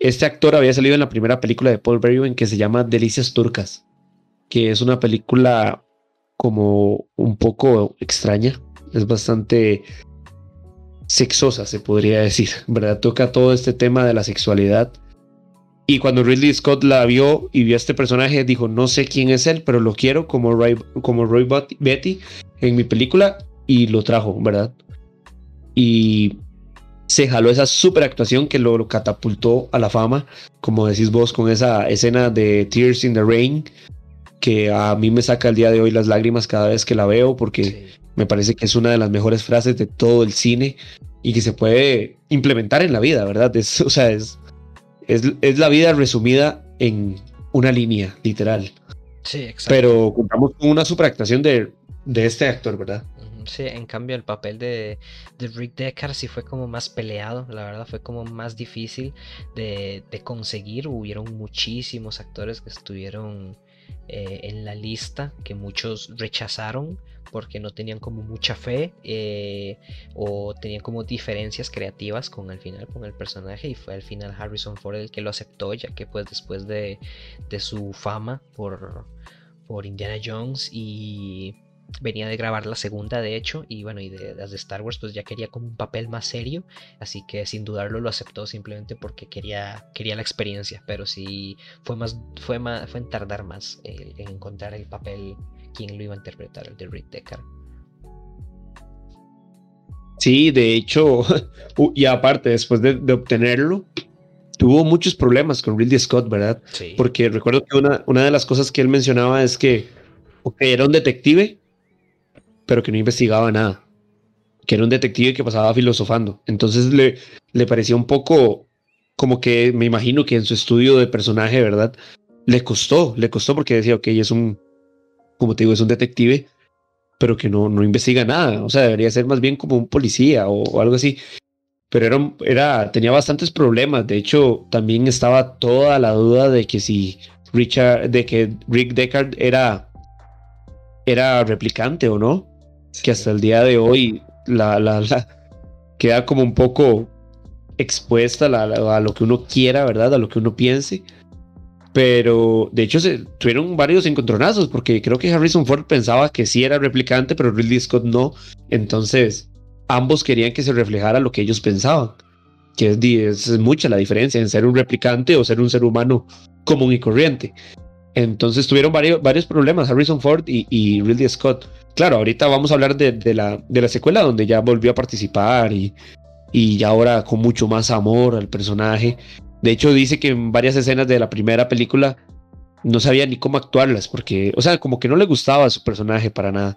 Speaker 2: este actor había salido en la primera película de Paul Verhoeven que se llama Delicias Turcas, que es una película como un poco extraña, es bastante sexosa, se podría decir, ¿verdad? Toca todo este tema de la sexualidad. Y cuando Ridley Scott la vio y vio a este personaje, dijo, no sé quién es él, pero lo quiero como Roy, como Roy Betty en mi película y lo trajo, ¿verdad? Y se jaló esa super actuación que lo, catapultó a la fama, como decís vos, con esa escena de Tears in the Rain, que a mí me saca el día de hoy las lágrimas cada vez que la veo, porque me parece que es una de las mejores frases de todo el cine y que se puede implementar en la vida, ¿verdad? Es, o sea, es, es, la vida resumida en una línea, literal.
Speaker 1: Sí, exacto.
Speaker 2: Pero contamos con una superactuación de, de este actor, ¿verdad?
Speaker 1: En cambio el papel de, de, Rick Deckard sí fue como más peleado, la verdad fue como más difícil de, de conseguir. Hubieron muchísimos actores que estuvieron eh, en la lista que muchos rechazaron porque no tenían como mucha fe eh, o tenían como diferencias creativas con el final con el personaje y fue al final Harrison Ford el que lo aceptó ya que pues después de, de su fama por, por Indiana Jones y venía de grabar la segunda de hecho y bueno y de las de Star Wars pues ya quería como un papel más serio así que sin dudarlo lo aceptó simplemente porque quería quería la experiencia pero sí fue más fue más fue en tardar más en encontrar el papel quien lo iba a interpretar el de Rick Deckard
Speaker 2: sí de hecho y aparte después de, obtenerlo tuvo muchos problemas con Ridley Scott verdad sí. porque recuerdo que una, una de las cosas que él mencionaba es que era un detective pero que no investigaba nada. Que era un detective que pasaba filosofando. Entonces le, le parecía un poco como que me imagino que en su estudio de personaje, ¿verdad? Le costó, le costó porque decía, ok, es un, como te digo, es un detective, pero que no, no investiga nada. O sea, debería ser más bien como un policía o, algo así. Pero era, era, tenía bastantes problemas. De hecho, también estaba toda la duda de que si Richard, de que Rick Deckard era, era replicante o no que hasta el día de hoy la, la, queda como un poco expuesta a, lo que uno quiera, ¿verdad? A lo que uno piense. Pero de hecho se tuvieron varios encontronazos porque creo que Harrison Ford pensaba que sí era replicante, pero Ridley Scott no. Entonces ambos querían que se reflejara lo que ellos pensaban. Que es, es mucha la diferencia en ser un replicante o ser un ser humano común y corriente. Entonces tuvieron varios, varios problemas Harrison Ford y, y Ridley Scott. Claro, ahorita vamos a hablar de, la, de la secuela donde ya volvió a participar y, y ya ahora con mucho más amor al personaje. De hecho, dice que en varias escenas de la primera película no sabía ni cómo actuarlas, porque, o sea, como que no le gustaba a su personaje para nada.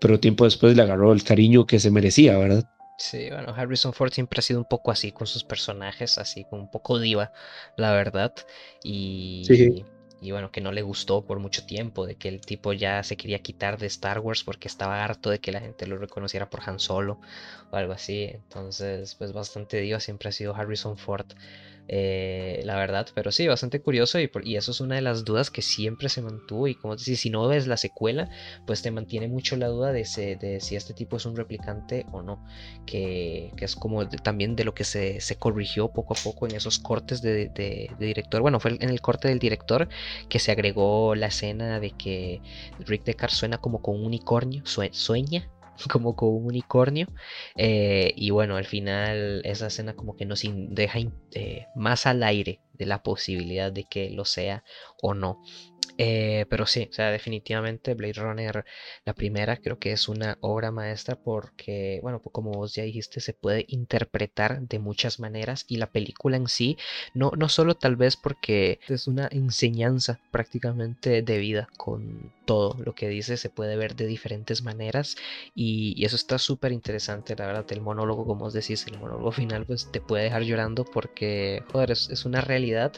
Speaker 2: Pero tiempo después le agarró el cariño que se merecía, ¿verdad?
Speaker 1: Sí, bueno, Harrison Ford siempre ha sido un poco así con sus personajes, así como un poco diva, la verdad. Y, sí y bueno, que no le gustó por mucho tiempo, de que el tipo ya se quería quitar de Star Wars porque estaba harto de que la gente lo reconociera por Han Solo o algo así. Entonces, pues bastante diva siempre ha sido Harrison Ford. Eh, la verdad, pero sí, bastante curioso y, y, eso es una de las dudas que siempre se mantuvo y como decís, si no ves la secuela, pues te mantiene mucho la duda de, de si este tipo es un replicante o no, que, es como también de lo que se, corrigió poco a poco en esos cortes de, de, director, bueno, fue en el corte del director que se agregó la escena de que Rick Deckard suena como con un unicornio, sueña como con un unicornio. Eh, y bueno, al final esa escena como que nos deja eh, más al aire de la posibilidad de que lo sea o no. Eh, pero sí, o sea, definitivamente Blade Runner, la primera, creo que es una obra maestra porque, bueno, pues como vos ya dijiste, se puede interpretar de muchas maneras y la película en sí, no, no solo tal vez porque es una enseñanza prácticamente de vida con todo lo que dice, se puede ver de diferentes maneras y, eso está súper interesante, la verdad, el monólogo, como vos decís, el monólogo final, pues te puede dejar llorando porque, joder, es, una realidad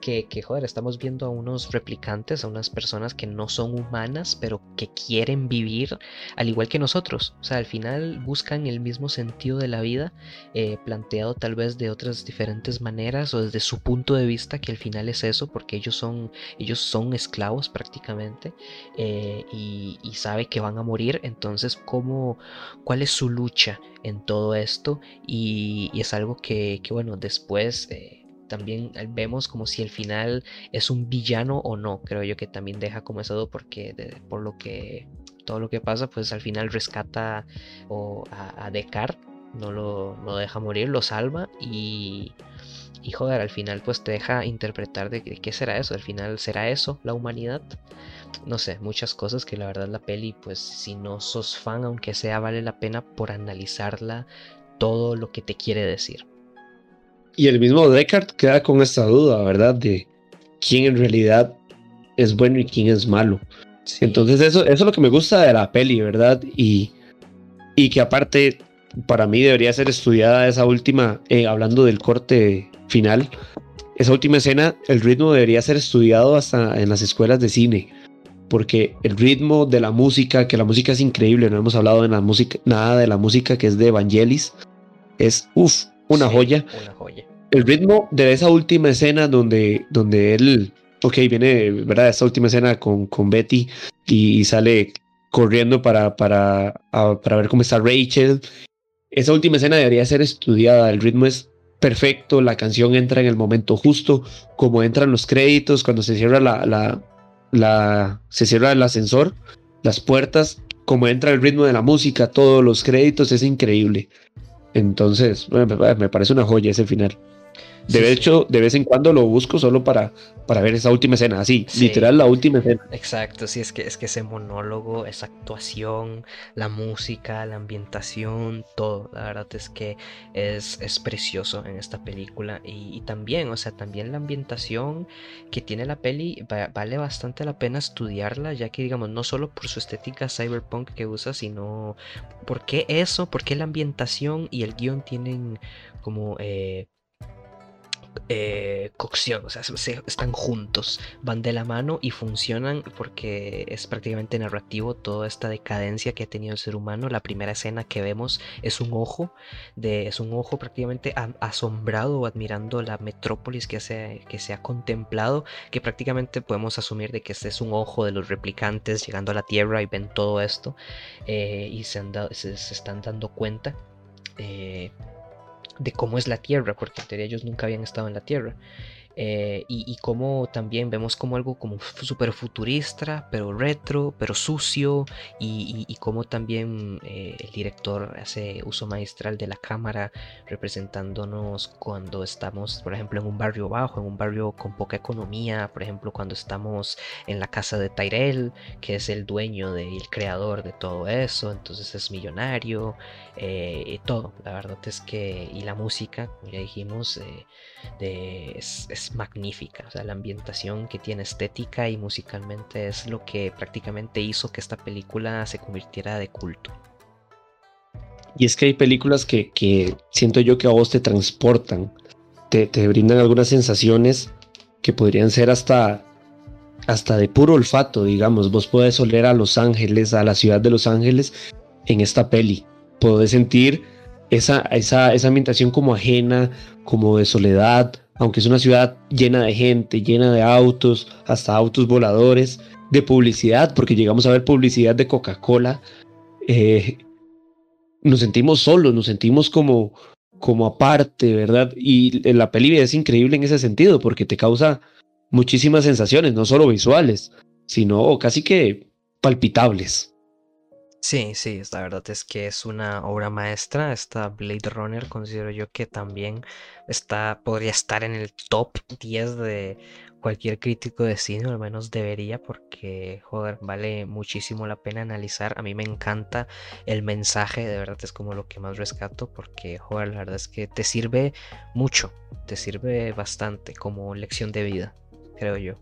Speaker 1: que, que, joder, estamos viendo a unos replicantes, unas personas que no son humanas, pero que quieren vivir al igual que nosotros. O sea, al final buscan el mismo sentido de la vida, eh, planteado tal vez de otras diferentes maneras o desde su punto de vista, que al final es eso, porque ellos son, ellos son esclavos prácticamente eh, y, sabe que van a morir. Entonces, ¿cómo, ¿cuál es su lucha en todo esto? Y, es algo que, bueno, después... Eh, también vemos como si el final es un villano o no. Creo yo que también deja como eso porque por lo que todo lo que pasa, pues al final rescata o a, a Descartes, no lo, deja morir, lo salva y, y joder, al final pues te deja interpretar de, qué será eso, al final será eso, la humanidad. No sé, muchas cosas que la verdad la peli pues si no sos fan, aunque sea, vale la pena por analizarla todo lo que te quiere decir.
Speaker 2: Y el mismo Descartes queda con esta duda, ¿verdad? De quién en realidad es bueno y quién es malo. Entonces eso, eso es lo que me gusta de la peli, ¿verdad? Y, y que aparte para mí debería ser estudiada esa última, eh, hablando del corte final, esa última escena, el ritmo debería ser estudiado hasta en las escuelas de cine, porque el ritmo de la música, que la música es increíble, no hemos hablado de la música, nada de la música que es de Evangelis, es, uff, una, joya. una joya. El ritmo de esa última escena donde, donde él, ok, viene, ¿verdad? Esa última escena con, con Betty y, sale corriendo para, para, para ver cómo está Rachel. Esa última escena debería ser estudiada. El ritmo es perfecto, la canción entra en el momento justo, como entran los créditos, cuando se cierra la, la, la, se cierra el ascensor, las puertas, como entra el ritmo de la música, todos los créditos, es increíble. Entonces, me parece una joya ese final. De hecho, de vez en cuando lo busco solo para, para ver esa última escena, así, literal la última escena.
Speaker 1: Exacto, sí, es que, es que ese monólogo, esa actuación, la música, la ambientación, todo, la verdad es que es, es precioso en esta película. Y, también, o sea, también la ambientación que tiene la peli vale bastante la pena estudiarla, ya que, digamos, no solo por su estética cyberpunk que usa, sino por qué eso, por qué la ambientación y el guion tienen como... Eh, eh, cocción, o sea, están juntos, van de la mano y funcionan porque es prácticamente narrativo toda esta decadencia que ha tenido el ser humano. La primera escena que vemos es un ojo, de, es un ojo prácticamente asombrado o admirando la metrópolis que se, que se ha contemplado, que prácticamente podemos asumir de que este es un ojo de los replicantes llegando a la Tierra y ven todo esto eh, y se, están dando cuenta. Eh, de cómo es la Tierra, porque en teoría ellos nunca habían estado en la Tierra. Eh, y, como también vemos como algo como súper futurista, pero retro, pero sucio, y, y, como también eh, el director hace uso maestral de la cámara, representándonos cuando estamos, por ejemplo, en un barrio bajo, en un barrio con poca economía, por ejemplo, cuando estamos en la casa de Tyrell, que es el dueño y el creador de todo eso, entonces es millonario, eh, y todo, la verdad es que, y la música, como ya dijimos, es, magnífica. O sea, la ambientación que tiene estética y musicalmente es lo que prácticamente hizo que esta película se convirtiera de culto.
Speaker 2: Y es que hay películas que, siento yo que a vos te transportan, te, brindan algunas sensaciones que podrían ser hasta, hasta de puro olfato, digamos. Vos podés oler a Los Ángeles, a la ciudad de Los Ángeles en esta peli. Podés sentir esa, esa, esa ambientación como ajena, como de soledad, aunque es una ciudad llena de gente, llena de autos, hasta autos voladores, de publicidad, porque llegamos a ver publicidad de Coca-Cola, eh, nos sentimos solos, nos sentimos como, como aparte, ¿verdad? Y la peli es increíble en ese sentido, porque te causa muchísimas sensaciones, no solo visuales, sino casi que palpitables.
Speaker 1: Sí, sí, la verdad es que es una obra maestra. Esta Blade Runner considero yo que también está, podría estar en el top 10 de cualquier crítico de cine, o al menos debería, porque, joder, vale muchísimo la pena analizar. A mí me encanta el mensaje, de verdad es como lo que más rescato, porque, joder, la verdad es que te sirve mucho, te sirve bastante como lección de vida, creo yo.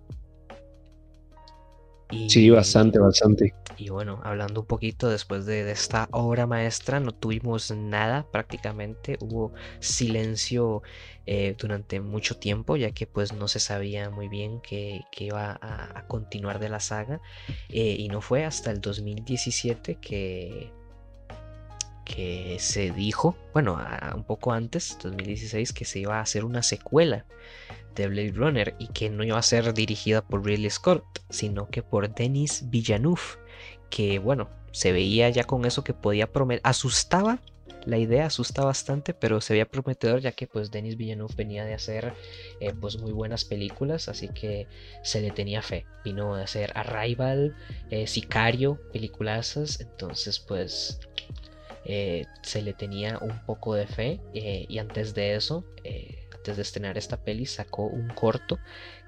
Speaker 2: Sí, bastante, bastante.
Speaker 1: Y bueno, hablando un poquito después de, esta obra maestra, no tuvimos nada prácticamente, hubo silencio eh, durante mucho tiempo, ya que pues no se sabía muy bien que, iba a, continuar de la saga, eh, y no fue hasta el 2017 que que se dijo, bueno, un poco antes, 2016, que se iba a hacer una secuela de Blade Runner y que no iba a ser dirigida por Ridley Scott, sino que por Denis Villeneuve, que bueno, se veía ya con eso que podía prometer, asustaba, la idea asusta bastante, pero se veía prometedor ya que pues Denis Villeneuve venía de hacer eh, pues muy buenas películas, así que se le tenía fe, vino de hacer Arrival, eh, Sicario, peliculazas, entonces pues eh, se le tenía un poco de fe y antes de eso antes de estrenar esta peli, sacó un corto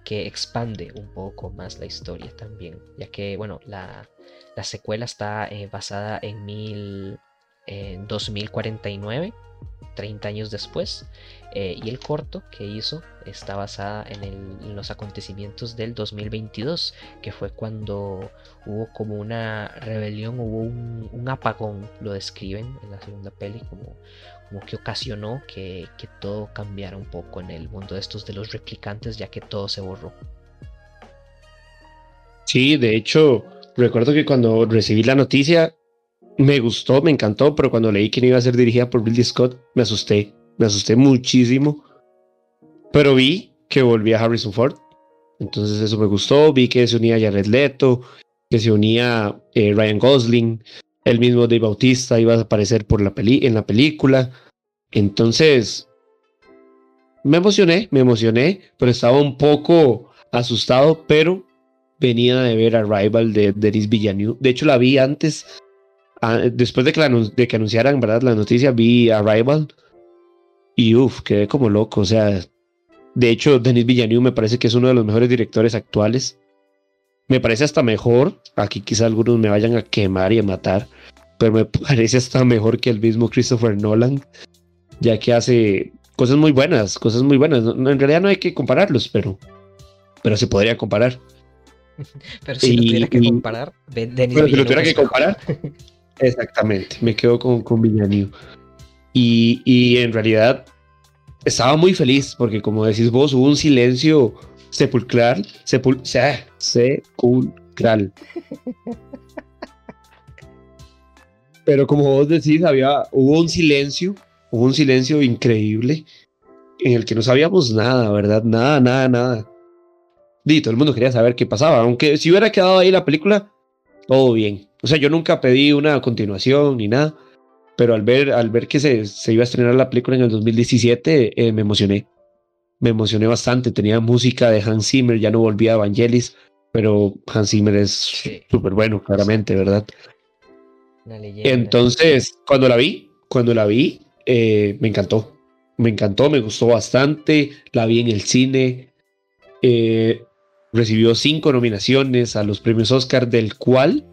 Speaker 1: que expande un poco más la historia también, ya que, bueno, la, secuela está eh, basada en, mil, 2049, 30 años después, eh, y el corto que hizo está basada en, los acontecimientos del 2022, que fue cuando hubo como una rebelión, hubo un, un apagón, lo describen en la segunda peli como como que ocasionó que, todo cambiara un poco en el mundo de estos de los replicantes, ya que todo se borró.
Speaker 2: Sí, de hecho, recuerdo que cuando recibí la noticia me gustó, me encantó, pero cuando leí que no iba a ser dirigida por Billy Scott, me asusté, me asusté muchísimo. Pero vi que volvía Harrison Ford, entonces eso me gustó, vi que se unía Jared Leto, que se unía eh, Ryan Gosling, el mismo Dave Bautista iba a aparecer por la peli en la película. Entonces, me emocioné, me emocioné, pero estaba un poco asustado, pero venía de ver Arrival de Denis Villeneuve. De hecho, la vi antes, después de que, anunciaran, ¿verdad? La noticia, vi Arrival y uff, quedé como loco. O sea, de hecho, Denis Villeneuve me parece que es uno de los mejores directores actuales. Me parece hasta mejor, aquí quizá algunos me vayan a quemar y a matar, pero me parece hasta mejor que el mismo Christopher Nolan, ya que hace cosas muy buenas, cosas muy buenas. en realidad no hay que compararlos, pero, pero se podría comparar.
Speaker 1: pero si lo tuviera que comparar,
Speaker 2: Denis pero si lo tuviera que comparar, exactamente, me quedo con, con Y, y en realidad estaba muy feliz porque como decís vos, hubo un silencio sepulcral, sepul sepulcral. Pero como vos decís, había, hubo un silencio, hubo un silencio increíble en el que no sabíamos nada, ¿verdad? Nada, nada, nada. Y todo el mundo quería saber qué pasaba, aunque si hubiera quedado ahí la película, todo bien. O sea, yo nunca pedí una continuación ni nada, pero al ver, al ver que se, se iba a estrenar la película en el 2017, eh, me emocioné. Me emocioné bastante. Tenía música de Hans Zimmer, ya no volvía a Evangelis, pero Hans Zimmer es súper bueno, claramente, ¿verdad? Entonces, cuando la vi, cuando la vi, eh, me encantó. Me encantó, me gustó bastante. La vi en el cine. Eh, recibió cinco nominaciones a los premios Oscar, del cual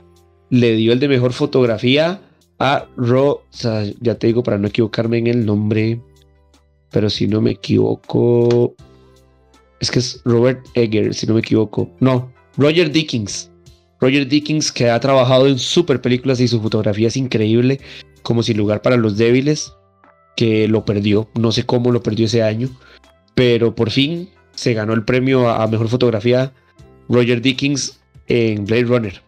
Speaker 2: le dio el de mejor fotografía a Ro. ya te digo para no equivocarme en el nombre, pero si no me equivoco, es que es Robert Egger, si no me equivoco. No, Roger Dickens. Roger Dickens, que ha trabajado en super películas y su fotografía es increíble, como Sin lugar para los débiles, que lo perdió, no sé cómo lo perdió ese año, pero por fin se ganó el premio a, mejor fotografía Roger Dickens en Blade Runner.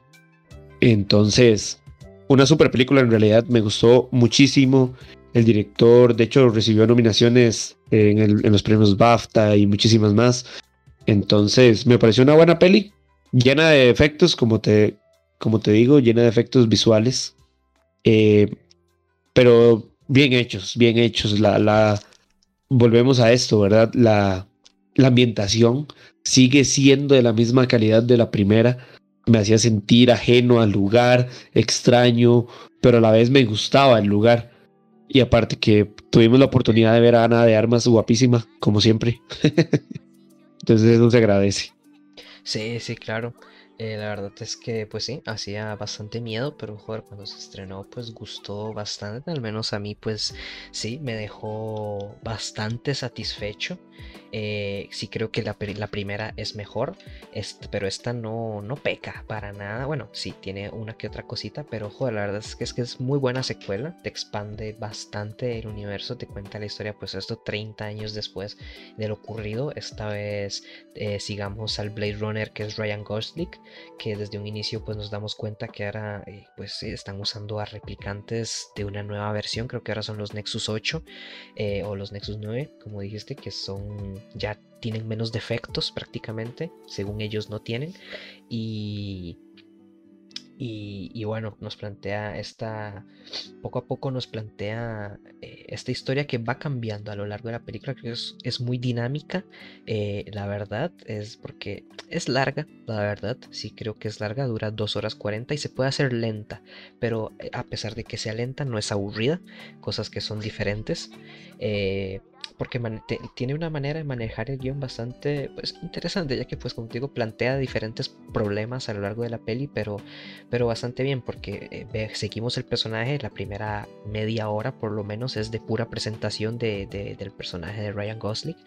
Speaker 2: Entonces, una super película en realidad, me gustó muchísimo. El director, de hecho, recibió nominaciones en, en los premios BAFTA y muchísimas más. Entonces, me pareció una buena peli llena de efectos, como te, como te digo, llena de efectos visuales, eh, pero bien hechos, bien hechos. La, la, volvemos a esto, ¿verdad? La, la ambientación sigue siendo de la misma calidad de la primera. Me hacía sentir ajeno al lugar, extraño, pero a la vez me gustaba el lugar. Y aparte que tuvimos la oportunidad de ver a Ana de Armas guapísima, como siempre. Entonces eso se agradece.
Speaker 1: Sí, sí, claro. Eh, la verdad es que, pues sí, hacía bastante miedo, pero joder, cuando se estrenó, pues gustó bastante. Al menos a mí, pues sí, me dejó bastante satisfecho. Eh, sí creo que la, primera es mejor, pero esta no, no peca para nada. Bueno, sí, tiene una que otra cosita, pero joder, la verdad es que es, que es muy buena secuela. Te expande bastante el universo, te cuenta la historia, pues esto 30 años después de lo ocurrido. Esta vez eh, sigamos al Blade Runner que es Ryan Gosling, que desde un inicio pues nos damos cuenta que ahora eh, pues están usando a replicantes de una nueva versión, creo que ahora son los Nexus 8 o los Nexus 9, como dijiste, que son ya tienen menos defectos prácticamente, según ellos no tienen. Y, y, bueno, nos plantea esta, poco a poco nos plantea eh, esta historia que va cambiando a lo largo de la película, que es, es muy dinámica, eh, la verdad, es porque es larga, la verdad, sí creo que es larga, dura 2 horas 40 y se puede hacer lenta, pero eh, a pesar de que sea lenta, no es aburrida, cosas que son diferentes porque tiene una manera de manejar el guion bastante pues, interesante, ya que pues contigo plantea diferentes problemas a lo largo de la peli, pero, pero bastante bien, porque eh, seguimos el personaje, la primera media hora por lo menos es de pura presentación de, del personaje de Ryan Gosling,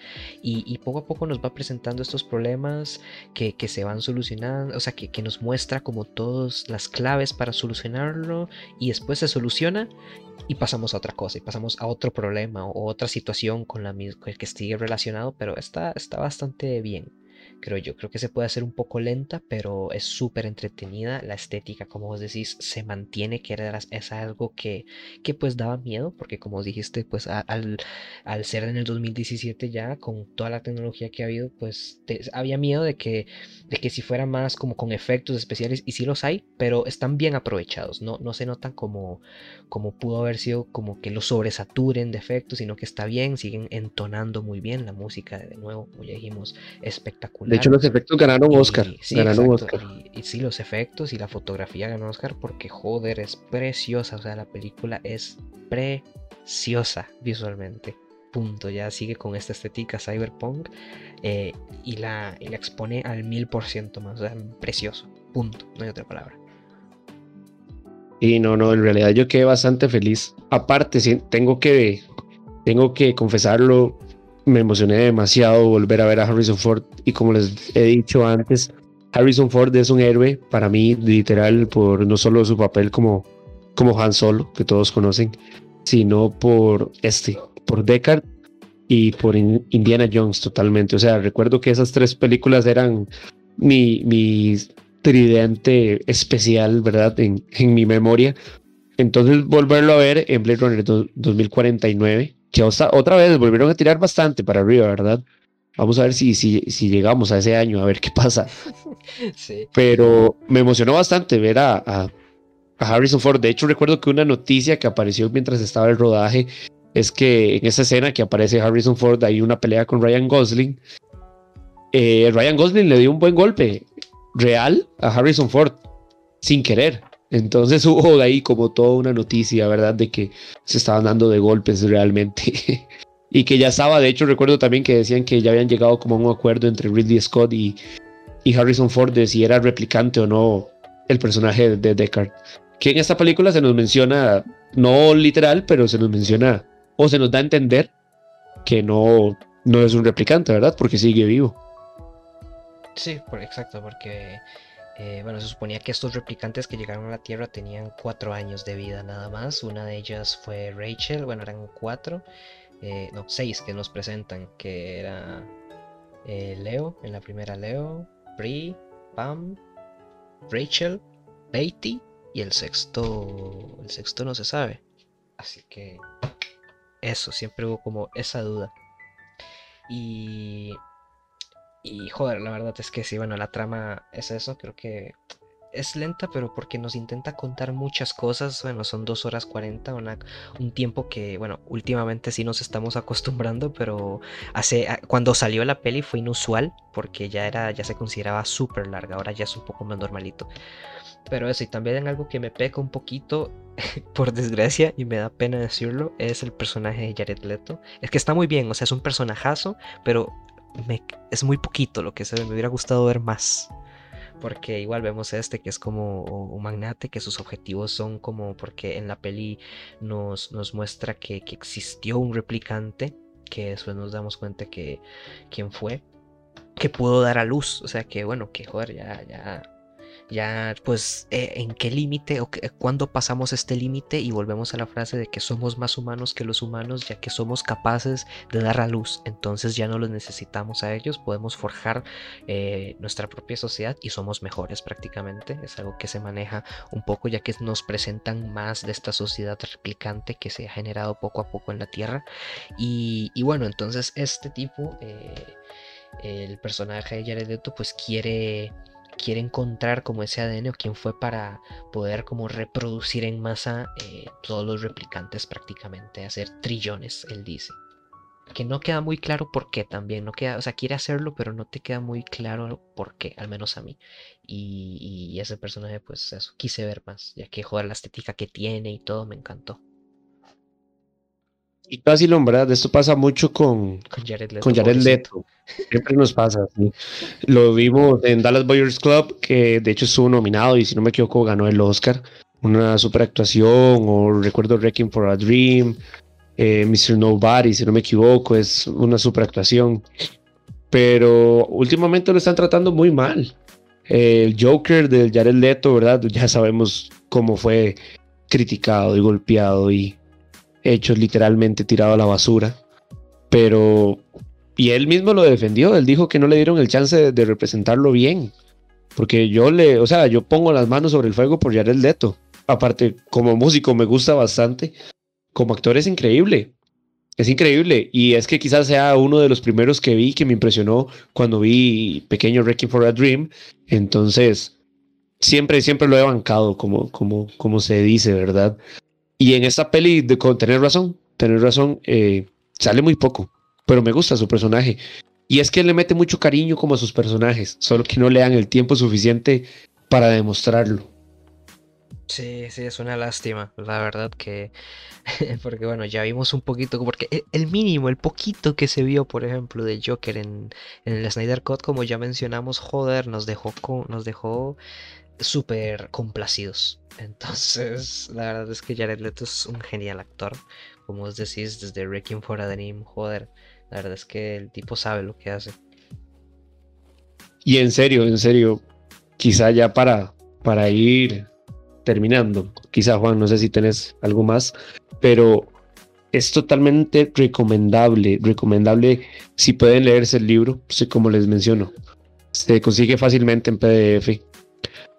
Speaker 1: y, poco a poco nos va presentando estos problemas que, que se van solucionando, o sea, que, que nos muestra como todas las claves para solucionarlo, y después se soluciona y pasamos a otra cosa y pasamos a otro problema o otra situación con la misma que esté relacionado, pero está, está bastante bien creo yo. Creo que se puede hacer un poco lenta, pero es súper entretenida. La estética, como vos decís, se mantiene, que era, es algo que, que pues daba miedo, porque como dijiste, pues al, al, ser en el 2017 ya, con toda la tecnología que ha habido, pues había miedo de que, de que si fuera más como con efectos especiales, y sí los hay, pero están bien aprovechados, no, no se notan como, como pudo haber sido como que los sobresaturen de efectos, sino que está bien, siguen entonando muy bien la música, de nuevo, como ya dijimos, espectacular
Speaker 2: de hecho, los efectos ganaron Oscar.
Speaker 1: sí,
Speaker 2: ganaron
Speaker 1: Oscar. Y, sí, los efectos y la fotografía ganó Oscar porque, joder, es preciosa. O sea, la película es preciosa visualmente. Punto. Ya sigue con esta estética cyberpunk eh, y, la, y la expone al mil por ciento más. O sea, precioso. Punto. No hay otra palabra.
Speaker 2: Y no, no, en realidad yo quedé bastante feliz. Aparte, tengo que, tengo que confesarlo, me emocioné demasiado volver a ver a Harrison Ford y como les he dicho antes, Harrison Ford es un héroe para mí literal por no solo su papel como, como Han Solo, que todos conocen, sino por este, por Deckard y por Indiana Jones totalmente. O sea, recuerdo que esas tres películas eran mi, mi tridente especial, ¿verdad? En, en mi memoria. Entonces volverlo a ver en Blade Runner 2049 que otra vez volvieron a tirar bastante para arriba, ¿verdad? Vamos a ver si, si, si llegamos a ese año, a ver qué pasa. Pero me emocionó bastante ver a, a, Harrison Ford. De hecho, recuerdo que una noticia que apareció mientras estaba el rodaje es que en esa escena que aparece Harrison Ford hay una pelea con Ryan Gosling. Eh, Ryan Gosling le dio un buen golpe real a Harrison Ford sin querer. Entonces hubo de ahí como toda una noticia, ¿verdad? De que se estaban dando de golpes realmente. y que ya estaba, de hecho recuerdo también que decían que ya habían llegado como a un acuerdo entre Ridley Scott y, y Harrison Ford de si era replicante o no el personaje de Deckard. Que en esta película se nos menciona, no literal, pero se nos menciona o se nos da a entender que no, no es un replicante, ¿verdad? Porque sigue vivo.
Speaker 1: Sí, exacto, porque eh, bueno, se suponía que estos replicantes que llegaron a la Tierra tenían cuatro años de vida nada más. Una de ellas fue Rachel, bueno, eran cuatro, eh, no, seis que nos presentan, que era eh, Leo, en la primera Leo, Brie, Pam, Rachel, Beatty y el sexto, el sexto no se sabe. Así que eso, siempre hubo como esa duda. Y y joder, la verdad es que sí, bueno, la trama es eso, creo que es lenta, pero porque nos intenta contar muchas cosas. Bueno, son dos horas 40, un tiempo que, bueno, últimamente sí nos estamos acostumbrando, pero hace, cuando salió la peli fue inusual, porque ya era, ya se consideraba súper larga, ahora ya es un poco más normalito. Pero eso, y también algo que me peca un poquito, por desgracia, y me da pena decirlo, es el personaje de Jared Leto. Es que está muy bien, o sea, es un personajazo, pero es muy poquito lo que se me hubiera gustado ver más. Porque igual vemos a este que es como un magnate, que sus objetivos son como, porque en la peli nos, nos muestra que, existió un replicante que después nos damos cuenta que quién fue, que pudo dar a luz, o sea que bueno, que joder, ya, ya ya pues eh, en qué límite o cuándo pasamos este límite y volvemos a la frase de que somos más humanos que los humanos ya que somos capaces de dar a luz. Entonces ya no los necesitamos a ellos podemos forjar eh, nuestra propia sociedad y somos mejores prácticamente. Es algo que se maneja un poco ya que nos presentan más de esta sociedad replicante que se ha generado poco a poco en la tierra. Y, bueno entonces este tipo eh, el personaje de Jared Leto pues quiere quiere encontrar como ese ADN o quién fue para poder como reproducir en masa eh, todos los replicantes prácticamente, hacer trillones, él dice. Que no queda muy claro por qué también, no queda, o sea, quiere hacerlo, pero no te queda muy claro por qué, al menos a mí. Y, y ese personaje, pues eso, quise ver más, ya que joder la estética que tiene y todo me encantó.
Speaker 2: Y casi lo ¿verdad? Esto pasa mucho con, con Jared Leto. Siempre nos pasa. Lo vimos en Dallas Boyers Club, que de hecho estuvo nominado y si no me equivoco ganó el Oscar. Una super actuación, o recuerdo Wrecking for a Dream, eh, Mr. Nobody, si no me equivoco, es una super actuación. Pero últimamente lo están tratando muy mal. el Joker del Jared Leto, ¿verdad? Ya sabemos cómo fue criticado y golpeado y hechos literalmente tirado a la basura. Pero, y él mismo lo defendió, él dijo que no le dieron el chance de, representarlo bien. Porque yo le, o sea, yo pongo las manos sobre el fuego por Jared Leto. Aparte, como músico me gusta bastante. Como actor es increíble. Es increíble. Y es que quizás sea uno de los primeros que vi que me impresionó cuando vi Pequeño Wrecking for a Dream. Entonces, siempre, siempre lo he bancado, como, como, como se dice, ¿verdad? Y en esta peli, de, con tener razón, tener razón, eh, sale muy poco, pero me gusta su personaje. Y es que le mete mucho cariño como a sus personajes, solo que no le dan el tiempo suficiente para demostrarlo.
Speaker 1: Sí, sí, es una lástima, la verdad que, porque bueno, ya vimos un poquito, porque el mínimo, el poquito que se vio, por ejemplo, de Joker en, en el Snyder Cut, como ya mencionamos, joder, nos dejó, nos dejó súper complacidos. Entonces, la verdad es que Jared Leto es un genial actor. Como os decís, desde Wrecking for a Dream, joder, la verdad es que el tipo sabe lo que hace.
Speaker 2: Y en serio, en serio, quizá ya para, para ir terminando, quizá Juan, no sé si tenés algo más, pero es totalmente recomendable, recomendable si pueden leerse el libro, como les menciono. Se consigue fácilmente en PDF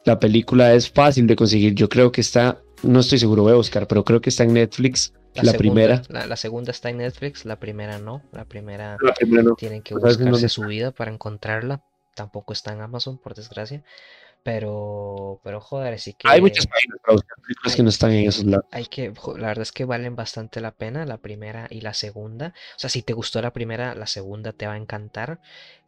Speaker 2: la película es fácil de conseguir. Yo creo que está, no estoy seguro, voy a buscar, pero creo que está en Netflix. La, primera.
Speaker 1: La, segunda está en Netflix, la primera no. La primera, tienen que buscarse su vida para encontrarla. Tampoco está en Amazon, por desgracia. Pero, pero joder, sí que.
Speaker 2: Hay muchas páginas para buscar películas que no están en esos lados.
Speaker 1: Hay que, la verdad es que valen bastante la pena la primera y la segunda. O sea, si te gustó la primera, la segunda te va a encantar.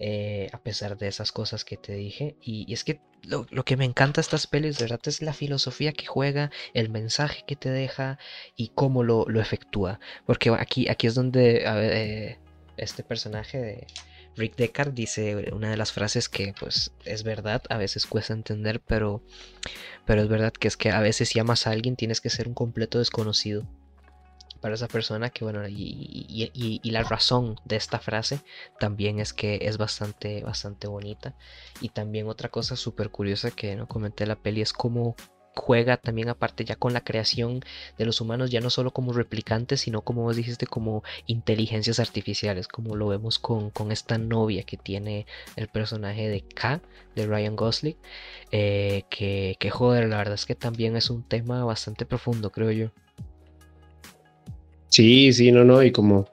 Speaker 1: Eh, a pesar de esas cosas que te dije. Y, es que lo, que me encanta de estas pelis, de verdad, es la filosofía que juega, el mensaje que te deja y cómo lo, lo efectúa. Porque aquí, aquí es donde eh, este personaje de Rick Deckard dice una de las frases que pues es verdad, a veces cuesta entender, pero, pero es verdad que es que a veces si amas a alguien tienes que ser un completo desconocido para esa persona que bueno y, la razón de esta frase también es que es bastante bastante bonita. Y también otra cosa súper curiosa que no comenté en la peli es como juega también aparte ya con la creación de los humanos, ya no solo como replicantes, sino como vos dijiste, como inteligencias artificiales, como lo vemos con, esta novia que tiene el personaje de K, de Ryan Gosling, eh, que, que joder, la verdad es que también es un tema bastante profundo, creo yo.
Speaker 2: Sí, sí, no, no, y como,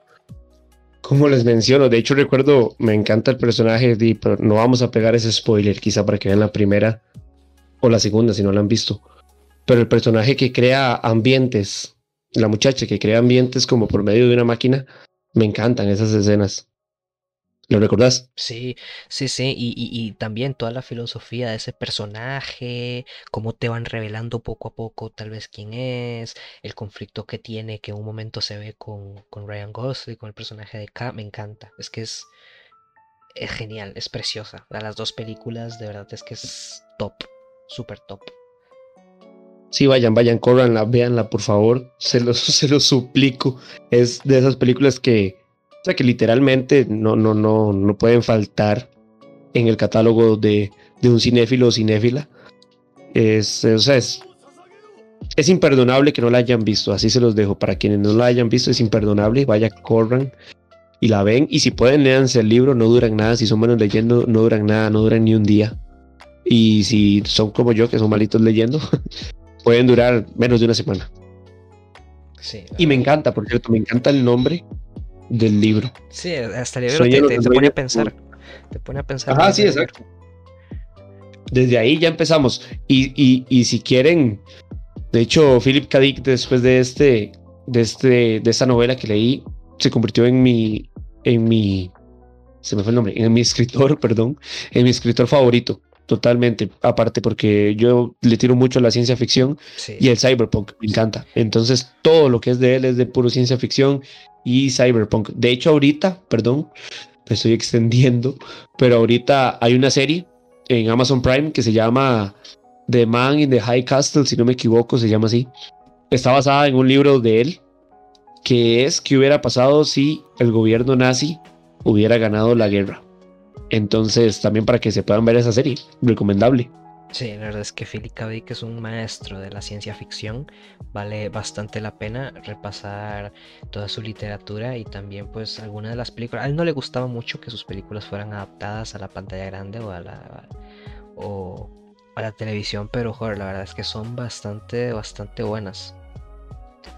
Speaker 2: como les menciono, de hecho recuerdo, me encanta el personaje, de, pero no vamos a pegar ese spoiler quizá para que vean la primera o la segunda si no la han visto. Pero el personaje que crea ambientes, la muchacha que crea ambientes como por medio de una máquina, me encantan esas escenas. ¿Lo recordás?
Speaker 1: Sí, sí, sí, y, y, también toda la filosofía de ese personaje, cómo te van revelando poco a poco tal vez quién es, el conflicto que tiene, que en un momento se ve con, con Ryan Gosling, con el personaje de K, me encanta, es que es, es genial, es preciosa, las dos películas de verdad es que es top súper top.
Speaker 2: Sí, vayan, vayan, córranla, véanla, por favor. Se los, se los suplico. Es de esas películas que O sea que literalmente no, no, no, no pueden faltar en el catálogo de, de un cinéfilo o cinéfila. Es, o sea, es, es imperdonable que no la hayan visto, así se los dejo. Para quienes no la hayan visto, es imperdonable. Vaya, corran y la ven. Y si pueden, leanse el libro, no duran nada. Si son buenos leyendo, no duran nada, no duran ni un día. Y si son como yo, que son malitos leyendo, pueden durar menos de una semana. Sí, y me encanta, por cierto, me encanta el nombre del libro.
Speaker 1: Sí, hasta el libro te, te, pone a pensar. Te pone a pensar.
Speaker 2: Ajá, sí, exacto. Desde ahí ya empezamos. Y, y, y si quieren, de hecho, Philip K. Dick, después de este, de este, de esta novela que leí, se convirtió en mi, en mi, se me fue el nombre, en mi escritor, perdón, en mi escritor favorito. Totalmente, aparte porque yo le tiro mucho a la ciencia ficción y el cyberpunk, me encanta. Entonces, todo lo que es de él es de puro ciencia ficción y cyberpunk. De hecho, ahorita, perdón, me estoy extendiendo, pero ahorita hay una serie en Amazon Prime que se llama The Man in the High Castle, si no me equivoco, se llama así. Está basada en un libro de él, que es qué hubiera pasado si el gobierno nazi hubiera ganado la guerra. Entonces, también para que se puedan ver esa serie, recomendable.
Speaker 1: Sí, la verdad es que Philip K. Dick es un maestro de la ciencia ficción. Vale bastante la pena repasar toda su literatura y también pues algunas de las películas. A él no le gustaba mucho que sus películas fueran adaptadas a la pantalla grande o a la, o a la televisión, pero joder, la verdad es que son bastante, bastante buenas.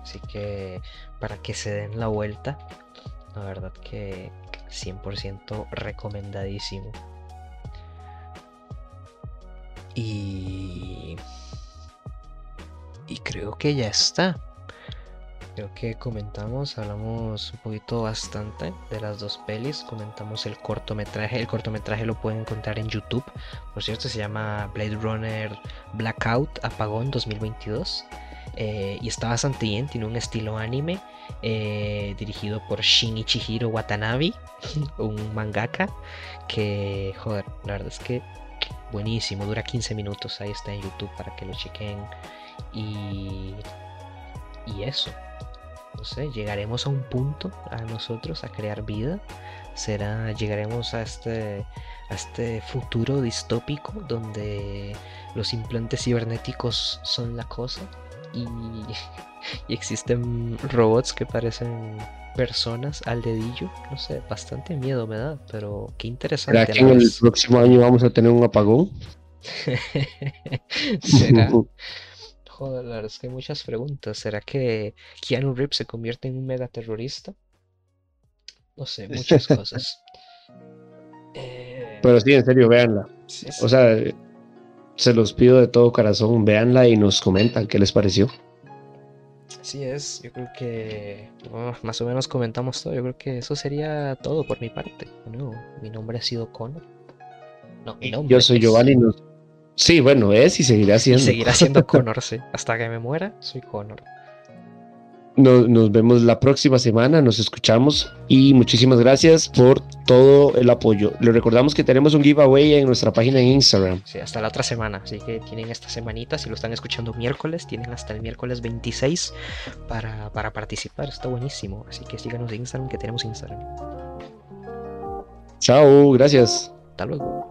Speaker 1: Así que para que se den la vuelta, la verdad que 100% recomendadísimo. Y... Y creo que ya está. Creo que comentamos, hablamos un poquito bastante de las dos pelis, comentamos el cortometraje, el cortometraje lo pueden encontrar en YouTube, por cierto se llama Blade Runner Blackout Apagón 2022 eh, y está bastante bien, tiene un estilo anime eh, dirigido por Shinichihiro Watanabe, un mangaka que, joder, la verdad es que buenísimo, dura 15 minutos, ahí está en YouTube para que lo chequen. Y, y eso, no sé, llegaremos a un punto a nosotros a crear vida. Será, llegaremos a este, a este futuro distópico donde los implantes cibernéticos son la cosa y, y existen robots que parecen personas al dedillo. No sé, bastante miedo me da, pero qué interesante.
Speaker 2: ¿Será que en el próximo año vamos a tener un apagón?
Speaker 1: ¿Será? Joder, la verdad es que hay muchas preguntas. ¿Será que Keanu Reeves se convierte en un mega terrorista? No sé, muchas cosas.
Speaker 2: Eh, pero sí, en serio, véanla. O sea, se los pido de todo corazón, véanla y nos comentan qué les pareció.
Speaker 1: Así es, yo creo que oh, más o menos comentamos todo. Yo creo que eso sería todo por mi parte. Bueno, mi nombre ha sido Connor.
Speaker 2: No, mi nombre Yo soy Giovanni. Sí, bueno, es y seguirá siendo.
Speaker 1: seguirá siendo Connor, sí. Hasta que me muera, soy Connor.
Speaker 2: Nos, vemos la próxima semana, nos escuchamos y muchísimas gracias por todo el apoyo. Les recordamos que tenemos un giveaway en nuestra página en Instagram.
Speaker 1: Sí, hasta la otra semana, así que tienen esta semanita, si lo están escuchando miércoles, tienen hasta el miércoles 26 para, para participar, está buenísimo. Así que síganos en Instagram, que tenemos Instagram.
Speaker 2: Chao, gracias.
Speaker 1: Hasta luego.